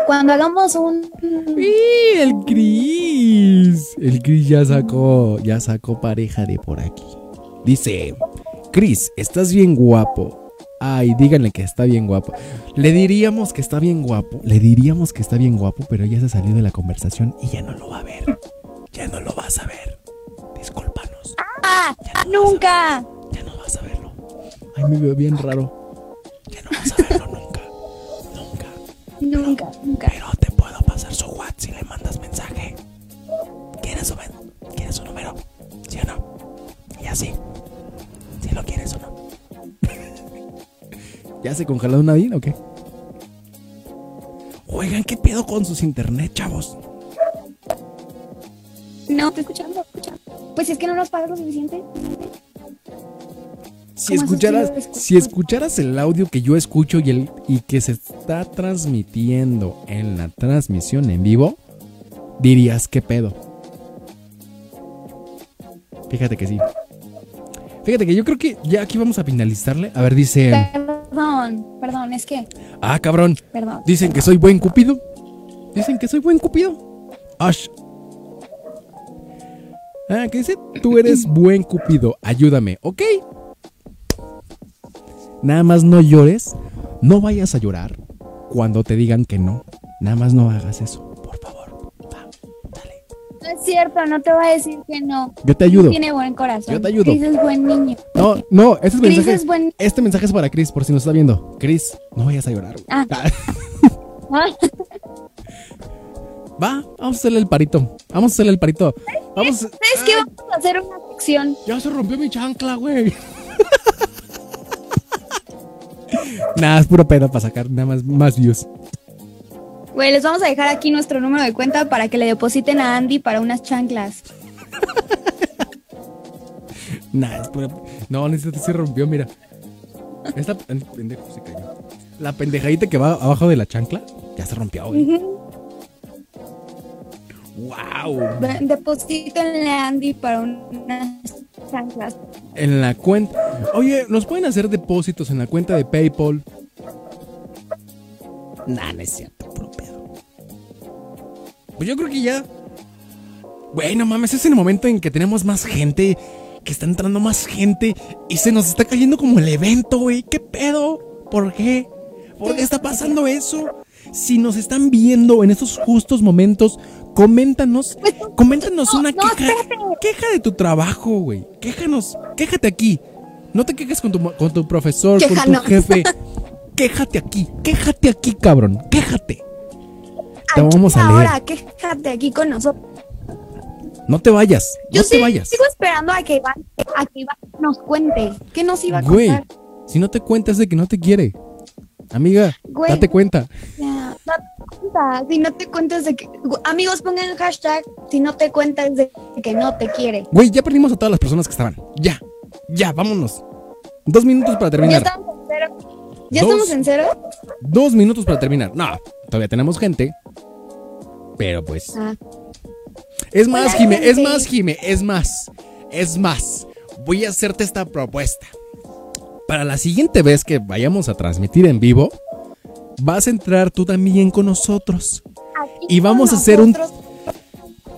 cuando hagamos un... ¡Sí! El Chris. El Chris ya sacó, ya sacó pareja de por aquí. Dice, Chris, estás bien guapo. Ay, díganle que está bien guapo. Le diríamos que está bien guapo. Le diríamos que está bien guapo, pero ya se salió de la conversación y ya no lo va a ver. Ya no lo vas a ver. Discúlpanos. ¡Ah! Ya no vas ¡Nunca! ya no vas a verlo. Ay, me veo bien raro. Ya no vas a verlo nunca. Nunca. Nunca, nunca. Pero te puedo pasar su WhatsApp si le mandas mensaje. ¿Quieres su, ¿Quieres su número? ¿Sí o no? Y así. Si lo quieres o no. <laughs> ¿Ya se congeló Nadine o qué? Oigan, ¿qué pedo con sus internet, chavos? No, estoy escuchando, escuchando. Pues es que no nos pagas lo suficiente. Si ¿Cómo escucharas, si escucharas el audio que yo escucho y, el, y que se está transmitiendo en la transmisión en vivo, dirías qué pedo. Fíjate que sí. Fíjate que yo creo que ya aquí vamos a finalizarle. A ver, dice. Perdón, perdón, es que, Ah, cabrón. perdón. Dicen que soy buen cupido. Dicen que soy buen cupido. Ash. Ah, ¿qué dice? Tú eres <clears throat> buen cupido. Ayúdame, ¿ok? Nada más no llores. No vayas a llorar cuando te digan que no. Nada más no hagas eso, No es cierto, no te voy a decir que no. Yo te ayudo. Tiene buen corazón. Yo te ayudo. Chris es buen niño. No, no, este es Chris mensaje. es buen... Este mensaje es para Chris, por si nos está viendo. Chris, no vayas a llorar. güey. Ah. <laughs> Ah, Va, vamos a hacerle el parito. Vamos a hacerle el parito. Vamos. ¿Sabes qué? Vamos a hacer una sección. Ya se rompió mi chancla, güey. <laughs> Nada, es pura pena para sacar nada más, más views. Güey, les vamos a dejar aquí nuestro número de cuenta para que le depositen a Andy para unas chanclas. <laughs> Nada, es pura. No, necesito se rompió, mira. Esta pendejo se cayó. La pendejadita que va abajo de la chancla ya se rompió, güey. Ujú. ¡Wow! Ve- Deposítenle a Andy para unas chanclas. En la cuenta. Oye, ¿nos pueden hacer depósitos en la cuenta de PayPal? Nah, no es cierto, puro pedo. Pues yo creo que ya. Bueno, mames, es el momento en que tenemos más gente. Que está entrando más gente. Y se nos está cayendo como el evento, güey. ¿Qué pedo? ¿Por qué? ¿Por qué está pasando eso? Si nos están viendo en estos justos momentos, coméntanos. Coméntanos no, una no, queja. espérate. Queja de tu trabajo, güey. Quéjanos. Quéjate aquí. No te quejes con tu, con tu profesor, con tu jefe. <laughs> Quéjate aquí. Quéjate aquí, cabrón. Quéjate. Te vamos a leer. Ahora, quéjate aquí con nosotros. No te vayas. No te vayas. sigo esperando a que Iván, a que Iván nos cuente. ¿Qué nos iba a Güey, contar? si no te cuentas de que no te quiere. Amiga, Güey. date cuenta. Date cuenta. Si no te cuentas de que. Amigos, pongan el hashtag si no te cuentas de que no te quiere. Güey, ya perdimos a todas las personas que estaban. Ya. Ya, vámonos. Dos minutos para ¿Ya terminar. ¿Ya Dos. estamos en cero? Dos minutos para terminar. No, todavía tenemos gente. Pero pues. Ah, Es más, Hola, Jime, es más, Jime, es más. Es más. Voy a hacerte esta propuesta. Para la siguiente vez que vayamos a transmitir en vivo, vas a entrar tú también con nosotros. aquí Y vamos a hacer un-.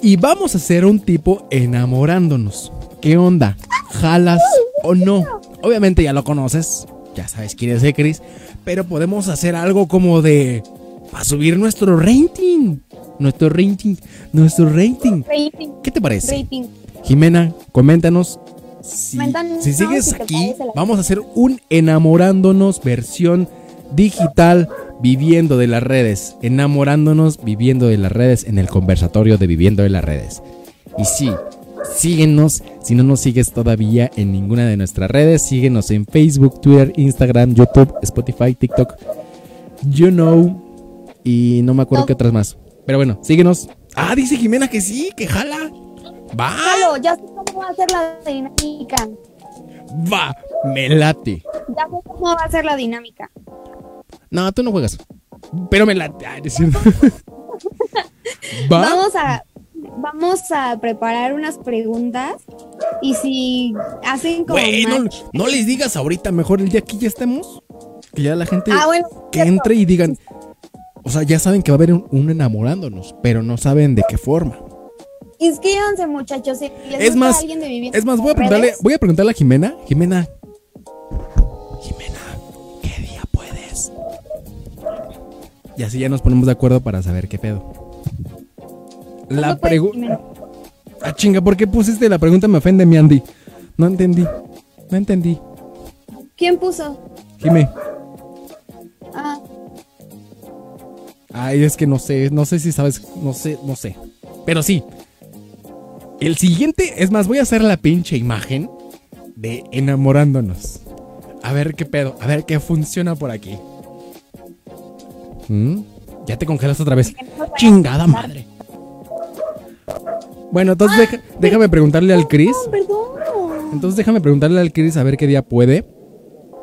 Y vamos a hacer un tipo enamorándonos. ¿Qué onda? ¿Jalas o no? Obviamente ya lo conoces. Ya sabes quién es Chris. Pero podemos hacer algo como de. Para subir nuestro rating. Nuestro rating. Nuestro rating. Rating, ¿Qué te parece? rating. Jimena, coméntanos. Si, Coméntanos si sigues si aquí, vamos a hacer un enamorándonos versión digital viviendo de las redes. Enamorándonos viviendo de las redes en el conversatorio de viviendo de las redes. Y sí, síguenos. Si no nos sigues todavía en ninguna de nuestras redes, síguenos en Facebook, Twitter, Instagram, YouTube, Spotify, TikTok. You know. Y no me acuerdo No. qué otras más. Pero bueno, síguenos. Ah, dice Jimena que sí, que jala. Va. Jalo, ya sé cómo va a ser la dinámica. Va, me late. Ya sé cómo va a ser la dinámica. No, tú no juegas. Pero me late. Cierto. <laughs> Va. Vamos a vamos a preparar unas preguntas y si hacen como Güey, no, les digas ahorita, mejor el día que ya estemos. Que ya la gente Ah, bueno, que cierto. entre y digan, O sea, ya saben que va a haber un, un enamorándonos, pero no saben de qué forma. Inscríbanse, muchachos. Si les Es más, alguien de Viviendo Es más, voy a preguntarle, redes, voy a preguntarle a Jimena. Jimena. Jimena, ¿qué día puedes? Y así ya nos ponemos de acuerdo para saber qué pedo. La ¿cuándo puedes, pregunta. Ah, chinga, ¿por qué pusiste la pregunta? Me ofende, mi Andy. No entendí. No entendí. ¿Quién puso? Jime. Ah, Ay, es que no sé, no sé si sabes, no sé, no sé. Pero sí. El siguiente, es más, voy a hacer la pinche imagen de enamorándonos. A ver qué pedo, a ver qué funciona por aquí. ¿Mm? Ya te congelas otra vez. Chingada madre. Bueno, entonces deja- déjame preguntarle al Chris. no, perdón. Entonces déjame preguntarle al Chris a ver qué día puede.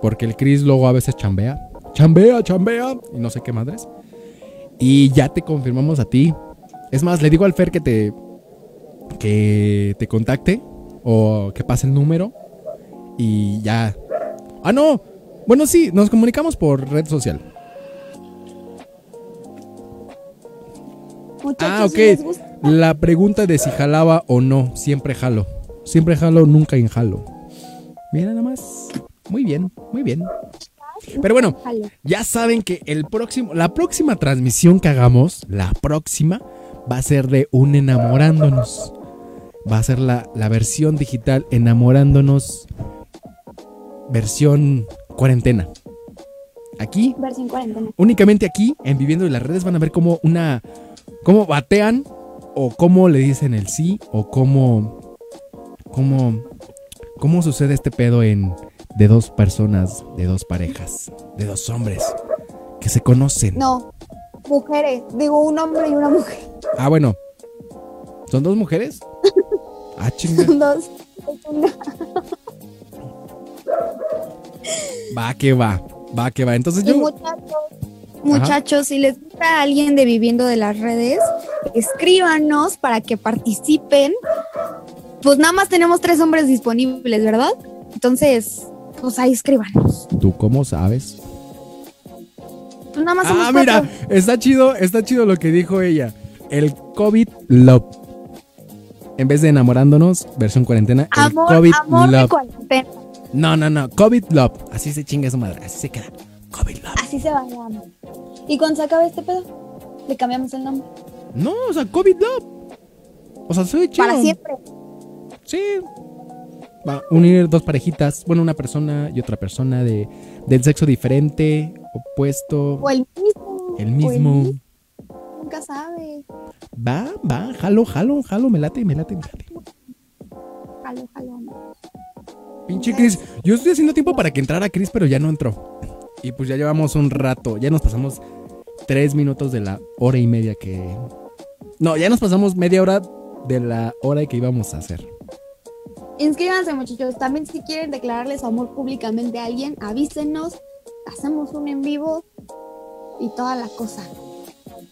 Porque el Chris luego a veces chambea. Chambea, chambea. Y no sé qué madres. Y ya te confirmamos a ti. Es más, le digo al Fer que te. que te contacte. O que pase el número. Y ya. Ah, no. Bueno, sí, nos comunicamos por red social. Muchachos, Ah, si les ok. gusta, La pregunta de si jalaba o no. Siempre jalo. Siempre jalo, nunca injalo. Mira nada más. Muy bien, muy bien. Pero bueno, ya saben que el próximo, la próxima transmisión que hagamos, la próxima, va a ser de un enamorándonos. Va a ser la, la versión digital enamorándonos. Versión cuarentena. Aquí, Versión cuarentena. únicamente aquí, en Viviendo de las Redes, van a ver cómo una. cómo batean, o cómo le dicen el sí, o cómo. cómo. cómo sucede este pedo en. de dos personas, de dos parejas, de dos hombres que se conocen. No, mujeres. Digo, un hombre y una mujer. Ah, bueno. ¿Son dos mujeres? <laughs> Ah, chinga. Son dos. Va que va. Va que va. Entonces Y yo. muchachos, muchachos, si les gusta a alguien de Viviendo de las Redes, escríbanos para que participen. Pues nada más tenemos tres hombres disponibles, ¿verdad? Entonces, pues ahí escríbanos. ¿Tú cómo sabes? Pues nada más somos Ah, mira, cuatro. está chido, está chido lo que dijo ella. El COVID Love. En vez de enamorándonos, versión cuarentena, el Amor, COVID amor de Love. cuarentena. No, no, no, COVID Love. Así se chinga su madre, así se queda. COVID Love. Así se va a llamar. Y cuando se acabe este pedo, le cambiamos el nombre. No, o sea, COVID Love. O sea, soy chido. Para siempre. Sí. Va a unir dos parejitas, bueno, una persona y otra persona de, del sexo diferente, opuesto. O el mismo. El o mismo. Nunca sabe. Va, va, jalo, jalo, jalo, me late, me late, me late. Jalo, jalo. Pinche Chris. Yo estoy haciendo tiempo para que entrara Chris, pero ya no entró. Y pues ya llevamos un rato. Ya nos pasamos tres minutos de la hora y media que. No, ya nos pasamos media hora de la hora que íbamos a hacer. Inscríbanse, muchachos. También si quieren declararle su amor públicamente a alguien, avísenos. Hacemos un en vivo y toda la cosa.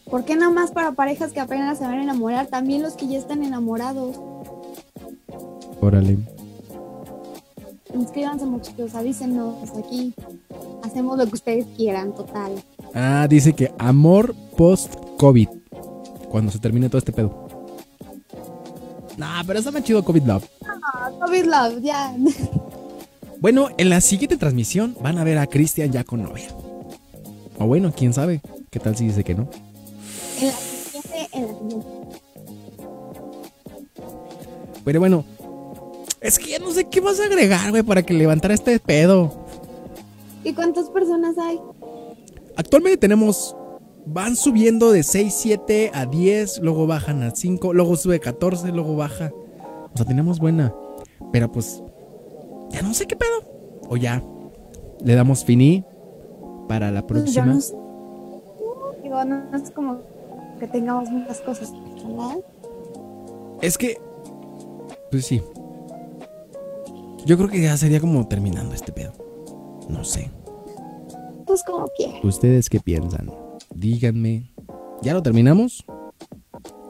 ¿Por qué nada más para parejas que apenas se van a enamorar? También los que ya están enamorados. Órale. Inscríbanse, muchachos. Avísenos. Aquí hacemos lo que ustedes quieran, total. Ah, dice que amor post-COVID. Cuando se termine todo este pedo. Nah, pero está más chido COVID Love. Ah, COVID Love, ya. <laughs> Bueno, en la siguiente transmisión van a ver a Cristian ya con novia. O bueno, quién sabe. ¿Qué tal si dice que no? En la siguiente, en la siguiente. Pero bueno, es que ya no sé qué vas a agregar, güey, para que levantara este pedo. ¿Y cuántas personas hay? Actualmente tenemos. Van subiendo de 6, 7 a 10, luego bajan a 5, luego sube 14, luego baja. O sea, tenemos buena. Pero pues. Ya no sé qué pedo. O ya. Le damos finí para la Pues yo próxima. no sé. Digo, no, no es como que tengamos muchas cosas, ¿verdad? Es que. Pues sí. Yo creo que ya sería como terminando este pedo. No sé. Pues como quieran. ¿Ustedes qué piensan? Díganme. ¿Ya lo terminamos?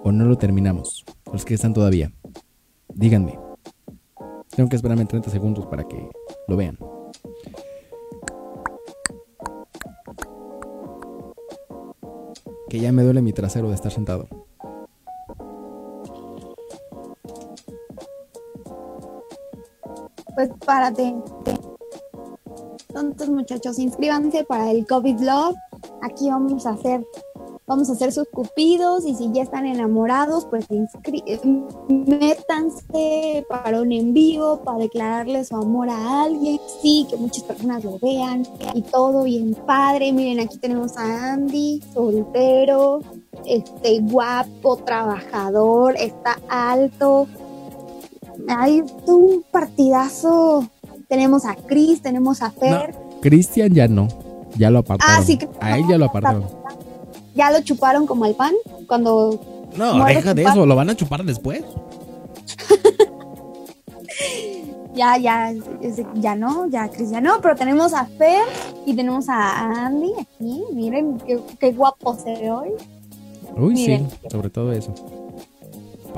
¿O no lo terminamos? Los que están todavía. Díganme. Tengo que esperarme 30 segundos para que lo vean. que ya me duele mi trasero de estar sentado. Pues párate. Entonces, muchachos, inscríbanse para el COVID Love. Aquí vamos a hacer vamos a hacer sus cupidos y si ya están enamorados, pues métanse para un en vivo, para declararle su amor a alguien, sí, que muchas personas lo vean y todo bien padre. Miren, aquí tenemos a Andy, soltero, este guapo, trabajador, está alto. Hay un partidazo. Tenemos a Chris, tenemos a Fer. Cristian ya no, ya lo apartaron. Ah, sí, a él ya lo apartaron ya lo chuparon como el pan cuando. No, deja de eso, lo van a chupar después. <laughs> ya, ya, ya no, ya Cris ya no, pero tenemos a Fer y tenemos a Andy aquí. Miren qué, guapo se ve hoy. Uy, sí, sobre todo eso.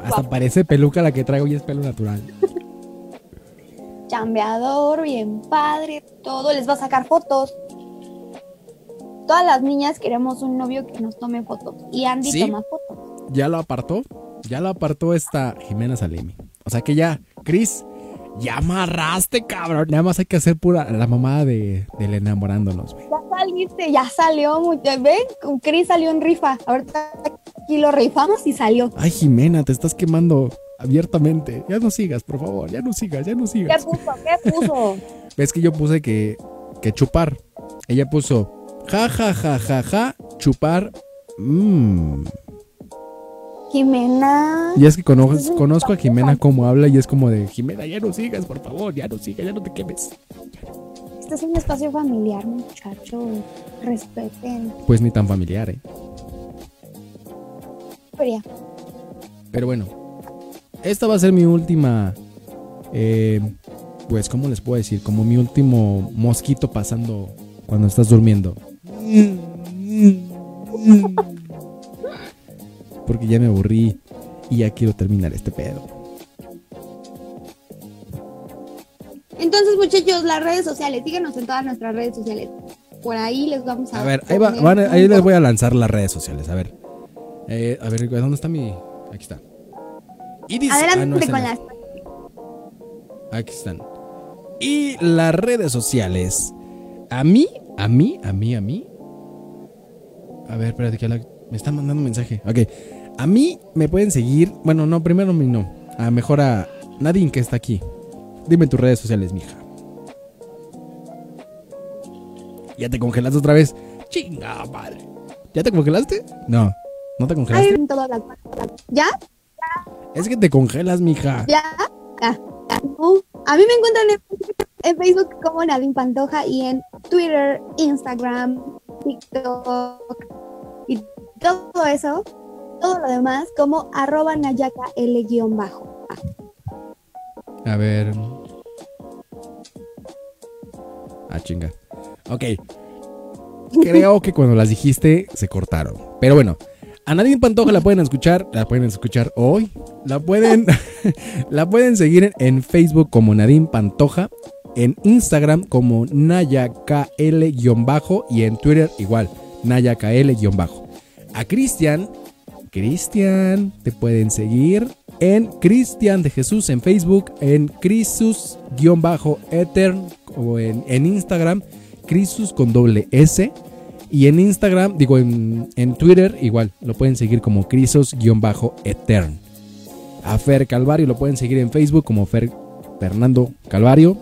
Hasta parece peluca la que traigo y es pelo natural. <laughs> Chambeador, bien padre, todo. Les va a sacar fotos todas las niñas queremos un novio que nos tome fotos. Y Andy toma fotos. Ya lo apartó. Ya lo apartó esta Jimena Salemi. O sea que ya, Chris, ya amarraste, cabrón. Nada más hay que hacer pura la mamá de, del enamorándonos, Ya saliste, ya salió. Ven, Chris salió en rifa. Ahorita aquí lo rifamos y salió. Ay, Jimena, te estás quemando abiertamente. Ya no sigas, por favor. Ya no sigas, ya no sigas. ¿Qué puso? ¿Qué puso? <laughs> Ves que yo puse que, que chupar. Ella puso Ja, ja, ja, ja, ja, chupar. Mmm. Jimena. Y es que conozco, conozco a Jimena como habla y es como de, Jimena, ya no sigas, por favor, ya no sigas, ya no te quemes. Este es un espacio familiar, muchachos. Respeten. Pues ni tan familiar, ¿eh? Pero bueno, esta va a ser mi última, eh, pues, ¿cómo les puedo decir? Como mi último mosquito pasando cuando estás durmiendo. <laughs> Porque ya me aburrí y ya quiero terminar este pedo. Entonces, muchachos, las redes sociales, síguenos en todas nuestras redes sociales. Por ahí les vamos a. A ver, ahí, les voy a lanzar las redes sociales. A ver, eh, a ver, ¿dónde está mi.? Aquí está. Adelante ah, con las. Aquí están. Y las redes sociales. A mí, a mí, a mí, a mí, a ver, espérate, que me están mandando un mensaje. Ok. A mí me pueden seguir. Bueno, no, primero a mí no. A mejor a Nadine que está aquí. Dime tus redes sociales, mija. ¿Ya te congelaste otra vez? Chinga, madre. ¿Ya te congelaste? No. ¿No te congelaste? ¿Ya? Es que te congelas, mija. ¿Ya? Ya. A mí me encuentran en, Facebook como Nadine Pantoja y en Twitter, Instagram, TikTok, y todo eso, todo lo demás, como arroba Nayaka L bajo. A ver. Ah, chinga. Ok. Creo que cuando las dijiste se cortaron. Pero bueno, a Nadine Pantoja la pueden escuchar, la pueden escuchar hoy. La pueden, <laughs> la pueden seguir en Facebook como Nadine Pantoja, en Instagram como NayaKL-bajo y en Twitter igual. NayaKL-bajo. A Cristian, Cristian, te pueden seguir en Cristian de Jesús en Facebook, en Crisus-Etern o en, Instagram, Crisus con doble S. Y en Instagram, digo en, en Twitter, igual, lo pueden seguir como Crisos-Etern. A Fer Calvario lo pueden seguir en Facebook como Fer Fernando Calvario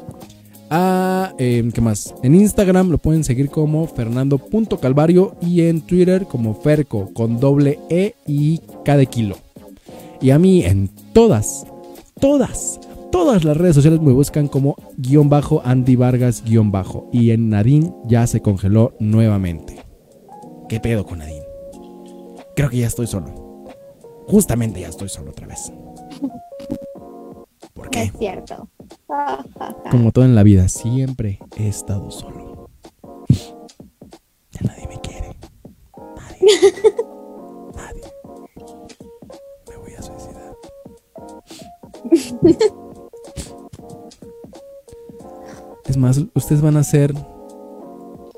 a, em, ¿qué más? En Instagram lo pueden seguir como fernando.calvario y en Twitter como Ferco con doble E y cada kilo. Y a mí en todas, todas, todas las redes sociales me buscan como guion bajo Andy Vargas guion bajo. Y en Nadine ya se congeló nuevamente. ¿Qué pedo con Nadine? Creo que ya estoy solo. Justamente ya estoy solo otra vez. ¿Por qué? Es cierto. Como todo en la vida, siempre he estado solo. Ya nadie me quiere. Nadie. nadie. Me voy a suicidar. Es más, ustedes van a ser.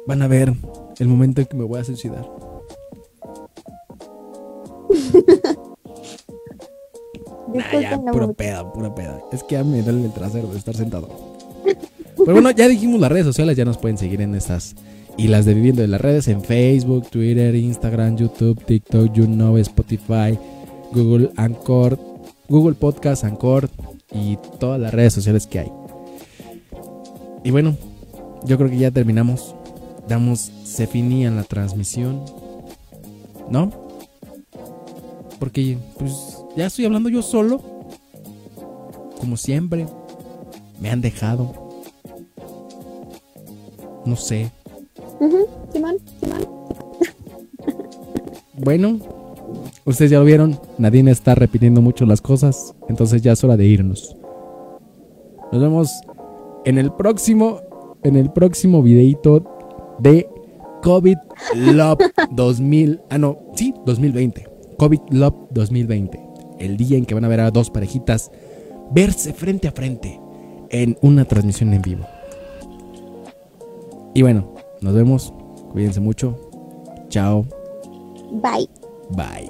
Van a ver el momento en que me voy a suicidar. <laughs> Ah, ya, peda, pura peda. Es que ya me duele el trasero de estar sentado. Pero bueno, ya dijimos las redes sociales, ya nos pueden seguir en estas y las de Viviendo de las redes en Facebook, Twitter, Instagram, YouTube, TikTok, YouNow, Spotify, Google Anchor, Google Podcast, Anchor y todas las redes sociales que hay. Y bueno, yo creo que ya terminamos. Damos se finí en la transmisión. ¿No? Porque pues ya estoy hablando yo solo. Como siempre. Me han dejado. No sé. Simón, Simón. <laughs> Bueno, ustedes ya lo vieron. Nadine está repitiendo mucho las cosas. Entonces ya es hora de irnos. Nos vemos en el próximo. En el próximo videito de COVID Love <laughs> 2000. Ah, no, sí, 2020. COVID Love 2020 el día en que van a ver a dos parejitas verse frente a frente en una transmisión en vivo. Y bueno, nos vemos. Cuídense mucho. Chao. Bye. Bye.